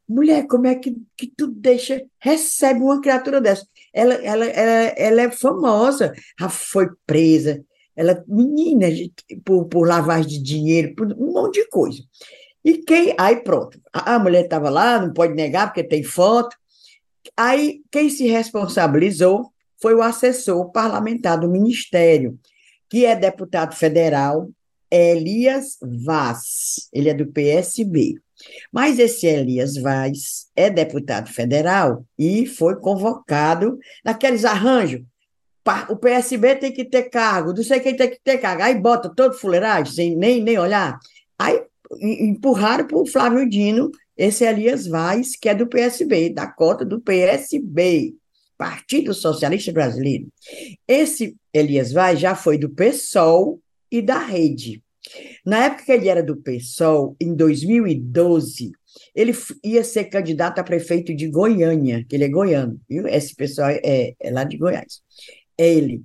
S2: Mulher, como é que, que tu deixa, recebe uma criatura dessa? Ela, ela, ela, ela é famosa, já foi presa, ela, menina, por, por lavagem de dinheiro, por um monte de coisa. E quem. Aí pronto, a mulher estava lá, não pode negar, porque tem foto. Aí quem se responsabilizou foi o assessor parlamentar do Ministério, que é deputado federal Elias Vaz. Ele é do PSB. Mas esse Elias Vaz é deputado federal e foi convocado naqueles arranjos. O PSB tem que ter cargo, não sei quem tem que ter cargo. Aí bota todo fuleiragem, sem nem, nem olhar. Aí empurraram para o Flávio Dino esse Elias Vaz, que é do PSB, da cota do PSB, Partido Socialista Brasileiro. Esse Elias Vaz já foi do PSOL e da Rede. Na época que ele era do PSOL, em 2012, Ele ia ser candidato a prefeito de Goiânia, que ele é goiano, viu? Esse pessoal é, é lá de Goiás. É ele.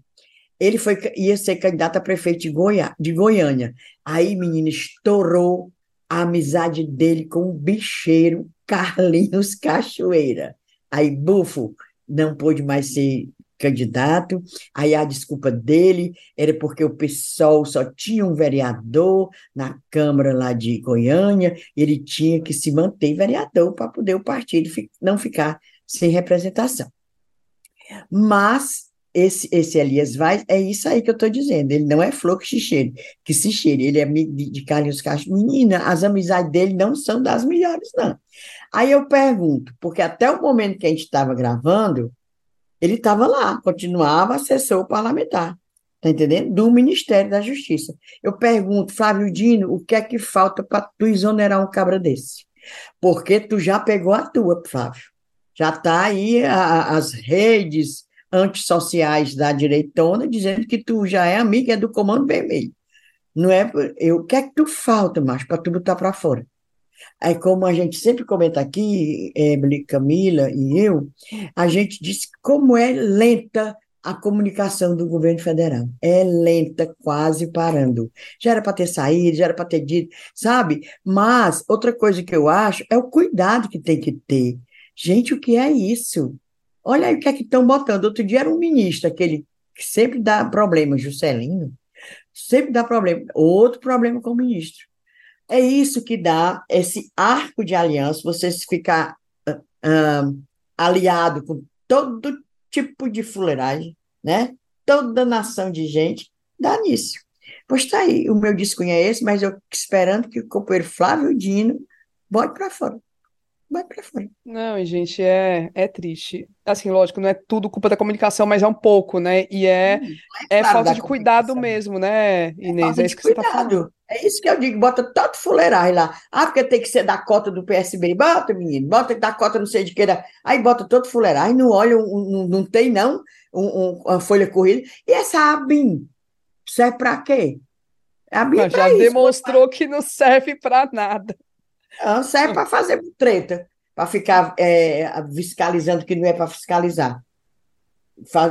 S2: Ele foi, ia ser candidato a prefeito de, Goiá, de Goiânia. Aí, menino, estourou a amizade dele com o bicheiro Carlinhos Cachoeira. Aí, bufo, não pôde mais ser candidato, aí a desculpa dele era porque o PSOL só tinha um vereador na Câmara lá de Goiânia, ele tinha que se manter vereador para poder o partido não ficar sem representação. Mas esse, esse Elias Vaz, é isso aí que eu estou dizendo, ele não é flor que se cheire, que se cheire, ele é amigo de, Carlinhos Castro. Menina, as amizades dele não são das melhores, não. Aí eu pergunto, porque até o momento que a gente estava gravando, ele estava lá, continuava assessor parlamentar, tá entendendo? Do Ministério da Justiça. Eu pergunto, Flávio Dino, o que é que falta para tu exonerar um cabra desse? Porque tu já pegou a tua, Flávio. Já está aí a, as redes antissociais da direitona dizendo que tu já é amiga do Comando Vermelho. Não é? Eu, o que é que tu falta, mais para tu botar para fora? Aí, como a gente sempre comenta aqui, Emily, Camila e eu, a gente diz como é lenta a comunicação do governo federal. É lenta, quase parando. Já era para ter saído, já era para ter dito, sabe? Mas outra coisa que eu acho é o cuidado que tem que ter. Gente, o que é isso? Olha aí o que é que estão botando. Outro dia era um ministro, aquele que sempre dá problema, Juscelino, sempre dá problema. Outro problema com o ministro. É isso que dá esse arco de aliança, você ficar uh, aliado com todo tipo de fuleiragem, né? Toda nação de gente, dá nisso. Pois está aí, o meu disco é esse, mas eu esperando que o companheiro Flávio Dino bote para fora vai para fora.
S1: Não, gente, é, é triste. Assim, lógico, não é tudo culpa da comunicação, mas é um pouco, né? E é, hum, é, é falta de cuidado mesmo, né, Inês? É, é isso que cuidado. você tá falando.
S2: É isso que eu digo, bota tanto fuleiragem lá. Ah, porque tem que ser da cota do PSB. Bota, menino, bota da cota não sei de que. Aí bota todo fuleiragem, não olha, não, não tem não um, um, uma folha corrida. E essa ABIN serve para quê?
S1: A ABIN é já isso, demonstrou que não serve para nada.
S2: Não serve para fazer treta, para ficar é, fiscalizando que não é para fiscalizar.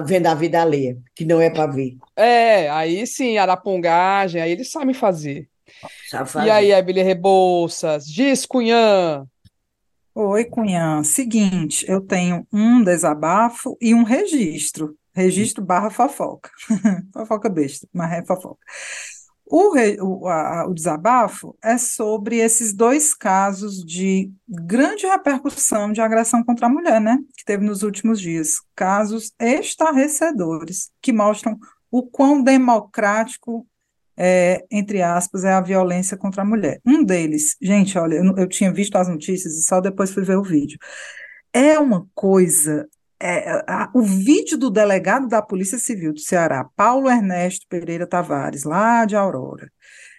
S2: Vendo a vida alheia, que não é para ver.
S1: É, aí sim, arapongagem, aí eles sabem fazer. Sabe fazer. E aí, Abília Rebouças, diz, Cunhã.
S3: Oi, Cunhã. Seguinte, eu tenho um desabafo e um registro. Registro barra fofoca. fofoca besta, mas é fofoca. O, o, a, o desabafo é sobre esses dois casos de grande repercussão de agressão contra a mulher, né? Que teve nos últimos dias. Casos estarrecedores, que mostram o quão democrático, é, entre aspas, é a violência contra a mulher. Um deles, gente, olha, eu, eu tinha visto as notícias e só depois fui ver o vídeo. É uma coisa é, a, o vídeo do delegado da Polícia Civil do Ceará, Paulo Ernesto Pereira Tavares, lá de Aurora,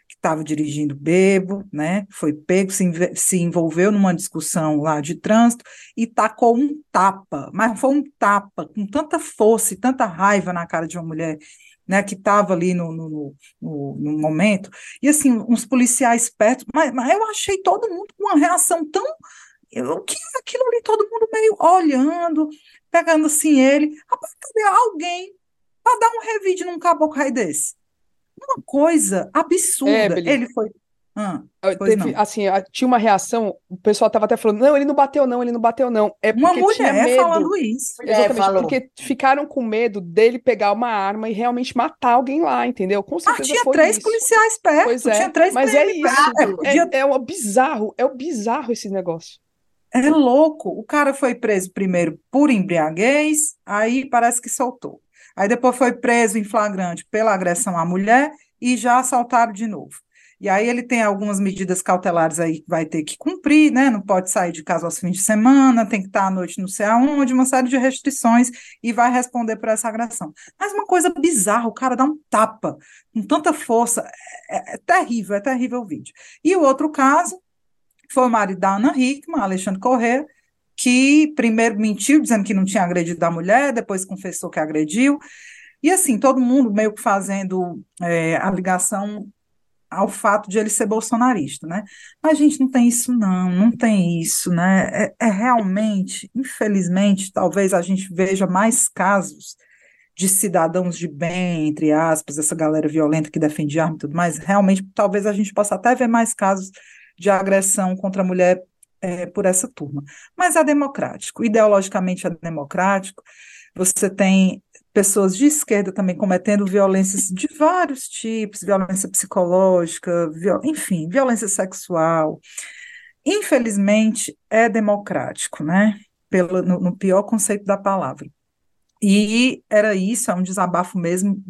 S3: que estava dirigindo bebo, né? Foi pego, se, se envolveu numa discussão lá de trânsito e tacou um tapa, mas foi um tapa com tanta força e tanta raiva na cara de uma mulher. Né, que estava ali no, no, no, no, momento, e assim, uns policiais perto, mas, mas eu achei todo mundo com uma reação tão o que é aquilo ali, todo mundo meio olhando, pegando assim ele, rapaz, cadê alguém para dar um revide num caboclo rei desse? Uma coisa absurda. É, ele foi.
S1: Ah, Teve, assim, tinha uma reação, o pessoal estava até falando, não, ele não bateu não, ele não bateu não. É
S3: uma mulher falando isso.
S1: Exatamente, é, porque ficaram com medo dele pegar uma arma e realmente matar alguém lá, entendeu?
S3: Com ah, certeza ah, tinha três isso. policiais perto, pois é, tinha três
S1: Mas é isso, é, é, é, um bizarro, é o bizarro esse negócio.
S3: É louco. O cara foi preso primeiro por embriaguez, aí parece que soltou. Aí depois foi preso em flagrante pela agressão à mulher e já assaltaram de novo. E aí ele tem algumas medidas cautelares aí que vai ter que cumprir, né? Não pode sair de casa aos fins de semana, tem que estar à noite não sei aonde, uma série de restrições e vai responder por essa agressão. Mas uma coisa bizarra, o cara dá um tapa com tanta força, é, é terrível, é terrível o vídeo. E o outro caso foi o marido da Ana Hickman, Alexandre Corrêa, que primeiro mentiu, dizendo que não tinha agredido a mulher, depois confessou que agrediu. E assim, todo mundo meio que fazendo é, a ligação ao fato de ele ser bolsonarista, né? Mas, gente, não tem isso, não, não tem isso, né? É, é realmente, infelizmente, talvez a gente veja mais casos de cidadãos de bem, entre aspas, essa galera violenta que defende arma e tudo mais, realmente, talvez a gente possa até ver mais casos de agressão contra a mulher é, por essa turma. Mas é democrático, ideologicamente é democrático. Você tem pessoas de esquerda também cometendo violências de vários tipos, violência psicológica, viol... enfim, violência sexual. Infelizmente, é democrático, né? Pelo, no, no pior conceito da palavra. E era isso, é um desabafo mesmo,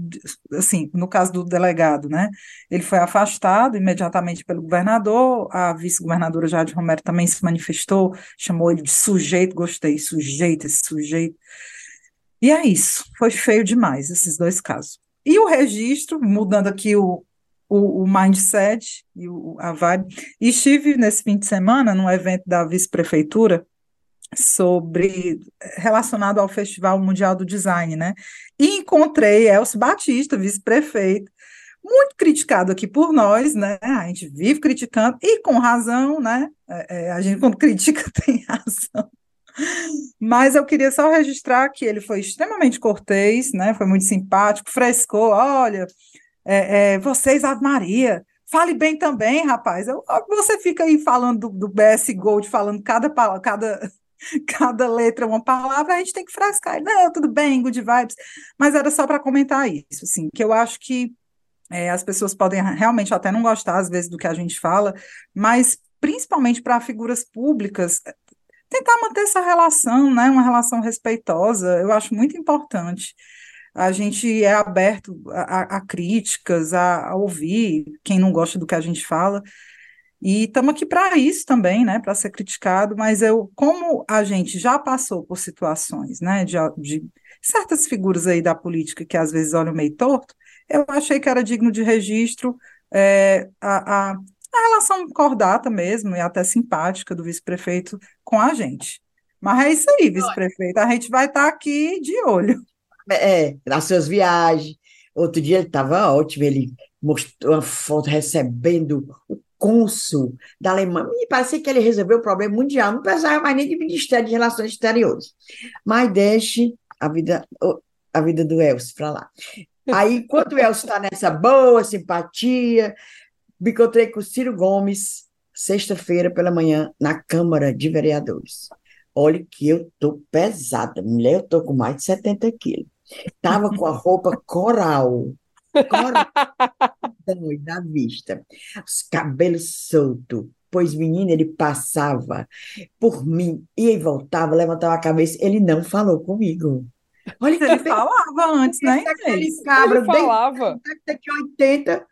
S3: assim, no caso do delegado, né? Ele foi afastado imediatamente pelo governador, a vice-governadora Jade Romero também se manifestou, chamou ele de sujeito, gostei, sujeito, esse sujeito. E é isso, foi feio demais esses dois casos. E o registro, mudando aqui o, o, o mindset e o, a vibe, estive nesse fim de semana num evento da vice-prefeitura, sobre relacionado ao Festival Mundial do Design, né? E encontrei Elcio Batista, vice-prefeito, muito criticado aqui por nós, né? A gente vive criticando e com razão, né? É, é a gente quando critica tem razão. Mas eu queria só registrar que ele foi extremamente cortês, né? Foi muito simpático, frescou. Olha, é, é, vocês, Ave Maria, fale bem também, rapaz. Eu, você fica aí falando do, do BS Gold, falando cada, cada cada letra uma palavra, a gente tem que frascar. Não, tudo bem, good vibes. Mas era só para comentar isso, assim, que eu acho que é, as pessoas podem realmente até não gostar, às vezes, do que a gente fala, mas principalmente para figuras públicas, tentar manter essa relação, né, uma relação respeitosa, eu acho muito importante. A gente é aberto a, a críticas, a, a ouvir quem não gosta do que a gente fala, e estamos aqui para isso também, né, para ser criticado, mas eu, como a gente já passou por situações, né, de, de certas figuras aí da política que às vezes olham meio torto, eu achei que era digno de registro é, a, a, a relação cordata mesmo, e até simpática do vice-prefeito com a gente. Mas é isso aí, vice-prefeito, a gente vai estar tá aqui de olho.
S2: É, nas suas viagens. Outro dia ele estava ótimo, ele mostrou uma foto recebendo o cônsul da Alemanha. Me parecia que ele resolveu o problema mundial, não precisava mais nem de Ministério de Relações Exteriores. Mas deixe a vida, a vida do Elcio para lá. Aí, enquanto o Elcio está nessa boa simpatia, me encontrei com o Ciro Gomes, sexta-feira pela manhã, na Câmara de Vereadores. Olha que eu tô pesada, mulher, eu tô com mais de 70 quilos. Tava com a roupa coral, da vista, os cabelos soltos. Pois, menino, ele passava por mim, e voltava, levantava a cabeça, ele não falou comigo.
S3: Olha que ele falava antes, né?
S2: Aquele cabra,
S1: ele falava.
S2: Daqui 80.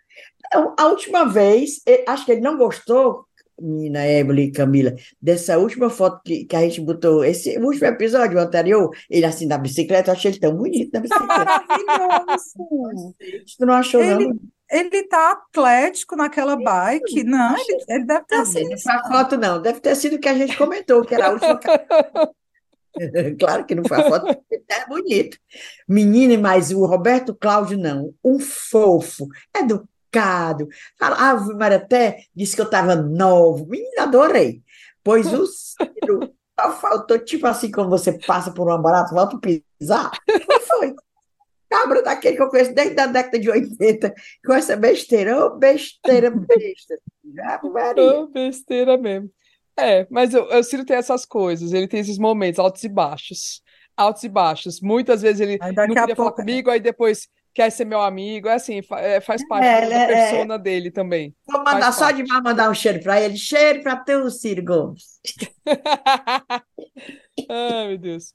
S2: A última vez, acho que ele não gostou menina Emily Camila, dessa última foto que, que a gente botou, esse último episódio anterior, ele assim na bicicleta, eu achei ele tão bonito na bicicleta.
S3: Maravilhoso!
S2: tu não achou,
S3: ele,
S2: não?
S3: Ele tá atlético naquela bike. Não, ele, ele deve ter sido.
S2: Não foi a foto, não. Deve ter sido o que a gente comentou, que era a última. claro que não foi a foto, é bonito. Menina, mas o Roberto Cláudio não. Um fofo, educado educado. Falava, mas até disse que eu estava novo. Menina, adorei. Pois o Ciro faltou, tipo assim, quando você passa por uma barata, volta pisar. Foi. Cabra daquele que eu conheço desde a década de 80, com essa besteira, ô oh, besteira, besta.
S1: Oh, besteira mesmo. É, mas o, o Ciro tem essas coisas, ele tem esses momentos altos e baixos. Altos e baixos. Muitas vezes ele não queria pouco... falar comigo, aí depois quer ser meu amigo, é assim, é, faz parte é, da é, persona é. dele também.
S2: Vou mandar só de demais mandar um cheiro para ele, cheiro para o Ciro Gomes.
S1: Ai, meu Deus.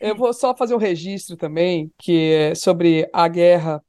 S1: Eu vou só fazer um registro também, que é sobre a guerra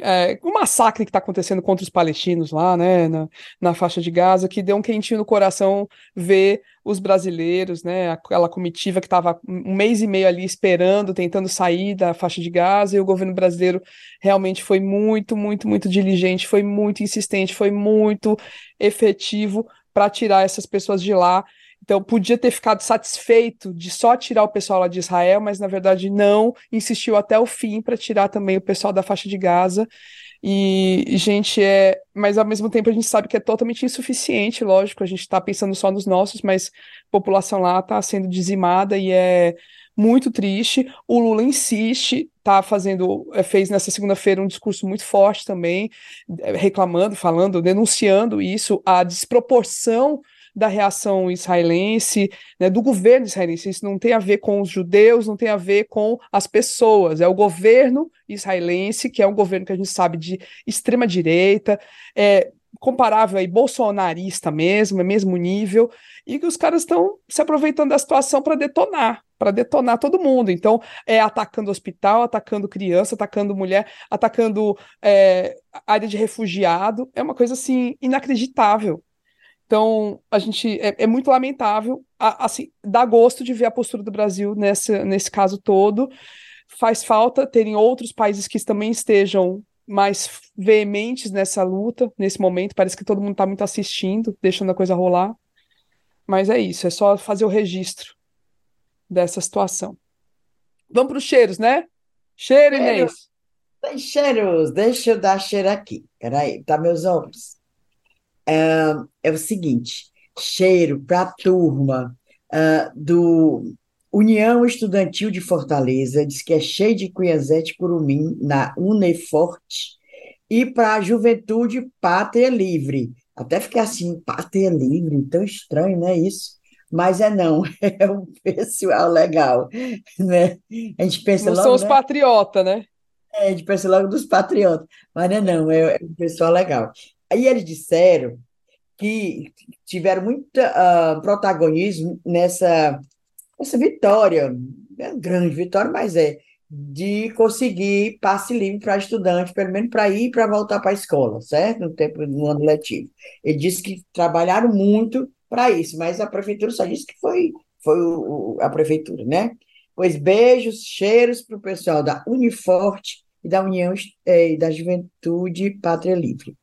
S1: é, o massacre que está acontecendo contra os palestinos lá, né, na, na faixa de Gaza, que deu um quentinho no coração ver os brasileiros, né, aquela comitiva que estava um mês e meio ali esperando, tentando sair da faixa de Gaza, e o governo brasileiro realmente foi muito, muito, muito diligente, foi muito insistente, foi muito efetivo para tirar essas pessoas de lá. Então, podia ter ficado satisfeito de só tirar o pessoal lá de Israel, mas na verdade não, insistiu até o fim para tirar também o pessoal da faixa de Gaza. E, gente, é. Mas ao mesmo tempo a gente sabe que é totalmente insuficiente, lógico, a gente está pensando só nos nossos, mas a população lá está sendo dizimada e é muito triste. O Lula insiste, tá fazendo, é, fez nessa segunda-feira um discurso muito forte também, é, reclamando, falando, denunciando isso, a desproporção da reação israelense, né, do governo israelense. Isso não tem a ver com os judeus, não tem a ver com as pessoas. É o governo israelense, que é um governo que a gente sabe de extrema direita, é comparável aí bolsonarista mesmo, é mesmo nível, e que os caras estão se aproveitando da situação para detonar, para detonar todo mundo. Então, é atacando hospital, atacando criança, atacando mulher, atacando é, área de refugiado. É uma coisa assim inacreditável. Então, a gente é, é muito lamentável, a, assim, dá gosto de ver a postura do Brasil nesse, nesse caso todo. Faz falta terem outros países que também estejam mais veementes nessa luta, nesse momento. Parece que todo mundo está muito assistindo, deixando a coisa rolar. Mas é isso, é só fazer o registro dessa situação. Vamos para os cheiros, né? Cheiro, Inês.
S2: Tem cheiros, deixa eu dar cheiro aqui. Peraí, tá meus ombros é, é o seguinte: cheiro para a turma uh, do União Estudantil de Fortaleza, diz que é cheio de Cunhazete Curumim, na Uneforte, e para a Juventude Pátria Livre. Até fiquei assim, Pátria Livre, tão estranho, não é isso? Mas é não, é um pessoal legal, né? A gente pensa
S1: não
S2: logo,
S1: são os
S2: né?
S1: patriotas, né?
S2: É, a gente pensa logo dos patriotas, mas não é não, é, é um pessoal legal. Aí eles disseram que tiveram muito uh, protagonismo nessa, nessa vitória, é grande vitória, mas é, de conseguir passe livre para estudante, pelo menos para ir e para voltar para a escola, certo? No tempo do ano letivo. Ele disse que trabalharam muito para isso, mas a prefeitura só disse que foi, foi o, a prefeitura, né? Pois beijos, cheiros para o pessoal da Uniforte e da União eh, da Juventude Pátria Livre.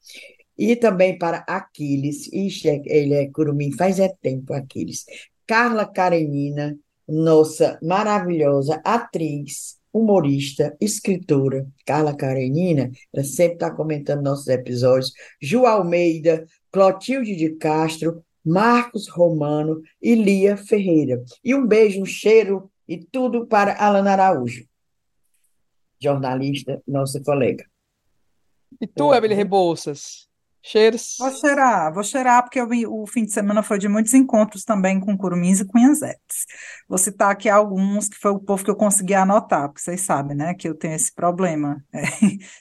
S2: E também para Aquiles, ixi, é, ele é curumim faz é tempo, Aquiles. Carla Karenina, nossa maravilhosa atriz, humorista, escritora, Carla Karenina, ela sempre está comentando nossos episódios. Ju Almeida, Clotilde de Castro, Marcos Romano e Lia Ferreira. E um beijo, um cheiro e tudo para Alana Araújo, jornalista, nossa colega.
S1: E tu, Emily Rebouças? Cheiros.
S3: Vou cheirar, vou cheirar, porque eu, o fim de semana foi de muitos encontros também com curumins e cunhazetes. Vou citar aqui alguns, que foi o povo que eu consegui anotar, porque vocês sabem, né, que eu tenho esse problema. É,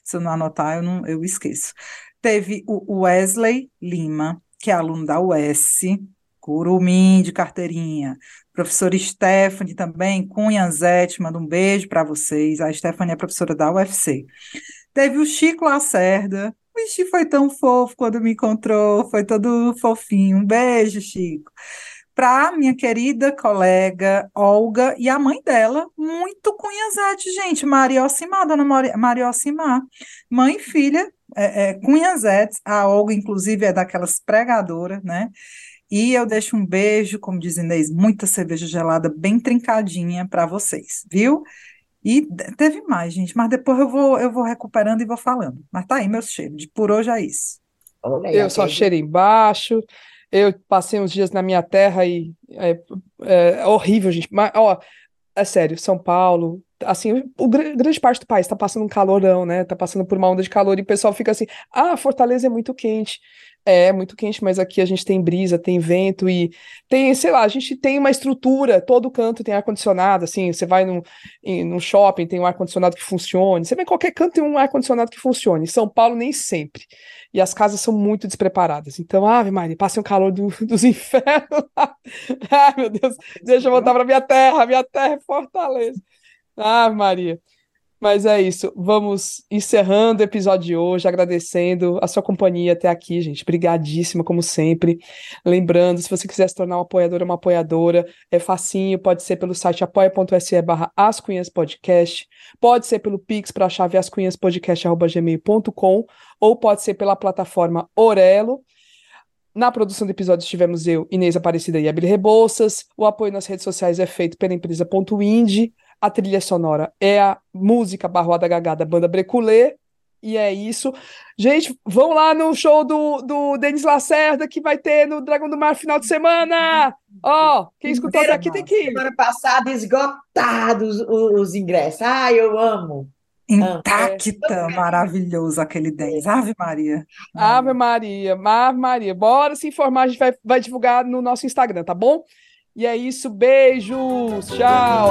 S3: se eu não anotar, eu, não, eu esqueço. Teve o Wesley Lima, que é aluno da UES, curumim de carteirinha. Professora Stephanie também, Cunhazete, manda um beijo para vocês. A Stephanie é professora da UFC. Teve o Chico Lacerda, Vixe, foi tão fofo quando me encontrou, foi todo fofinho. Um beijo, Chico. Para minha querida colega Olga e a mãe dela, muito cunhazete, gente, Maria Osimar, dona Maria Osimar. Mãe e filha, é, é, cunhazetes, a Olga, inclusive, é daquelas pregadoras, né? E eu deixo um beijo, como diz Inês, muita cerveja gelada, bem trincadinha para vocês, viu? E teve mais, gente, mas depois eu vou, eu vou recuperando e vou falando. Mas tá aí meu cheiro, de por hoje é isso.
S1: Eu só cheiro embaixo. Eu passei uns dias na minha terra e é, é horrível, gente. Mas, ó, é sério, São Paulo, assim, o grande parte do país tá passando um calorão, né? Tá passando por uma onda de calor e o pessoal fica assim: "Ah, Fortaleza é muito quente". É muito quente, mas aqui a gente tem brisa, tem vento e tem, sei lá, a gente tem uma estrutura, todo canto tem ar-condicionado, assim, você vai num, em, num shopping, tem um ar-condicionado que funcione, você vai em qualquer canto tem um ar-condicionado que funcione, em São Paulo nem sempre, e as casas são muito despreparadas, então, ave Maria, passa um calor do, dos infernos, ai meu Deus, deixa eu voltar para minha terra, minha terra é Fortaleza, ave Maria, mas é isso. Vamos encerrando o episódio de hoje, agradecendo a sua companhia até aqui, gente. Obrigadíssima, como sempre. Lembrando, se você quiser se tornar um apoiador ou uma apoiadora, é facinho, pode ser pelo site apoia.se barra ascunhaspodcast, pode ser pelo Pix para a chave ascunhaspodcast.gmail.com ou pode ser pela plataforma Orelo. Na produção do episódio estivemos eu, Inês Aparecida e Abel Rebouças. O apoio nas redes sociais é feito pela empresa Ponto Indie. A trilha sonora é a música Barroada Gagá da banda Breculê. E é isso. Gente, vão lá no show do, do Denis Lacerda que vai ter no Dragão do Mar final de semana. Ó, oh, quem escutou até aqui tem que ir.
S2: Semana passada esgotados os, os ingressos. Ai, eu amo.
S3: Intacta, é. maravilhoso aquele 10. Ave Maria.
S1: Ave Maria, Ave Maria. Bora se informar, a gente vai, vai divulgar no nosso Instagram, tá bom? E é isso, beijos, tchau.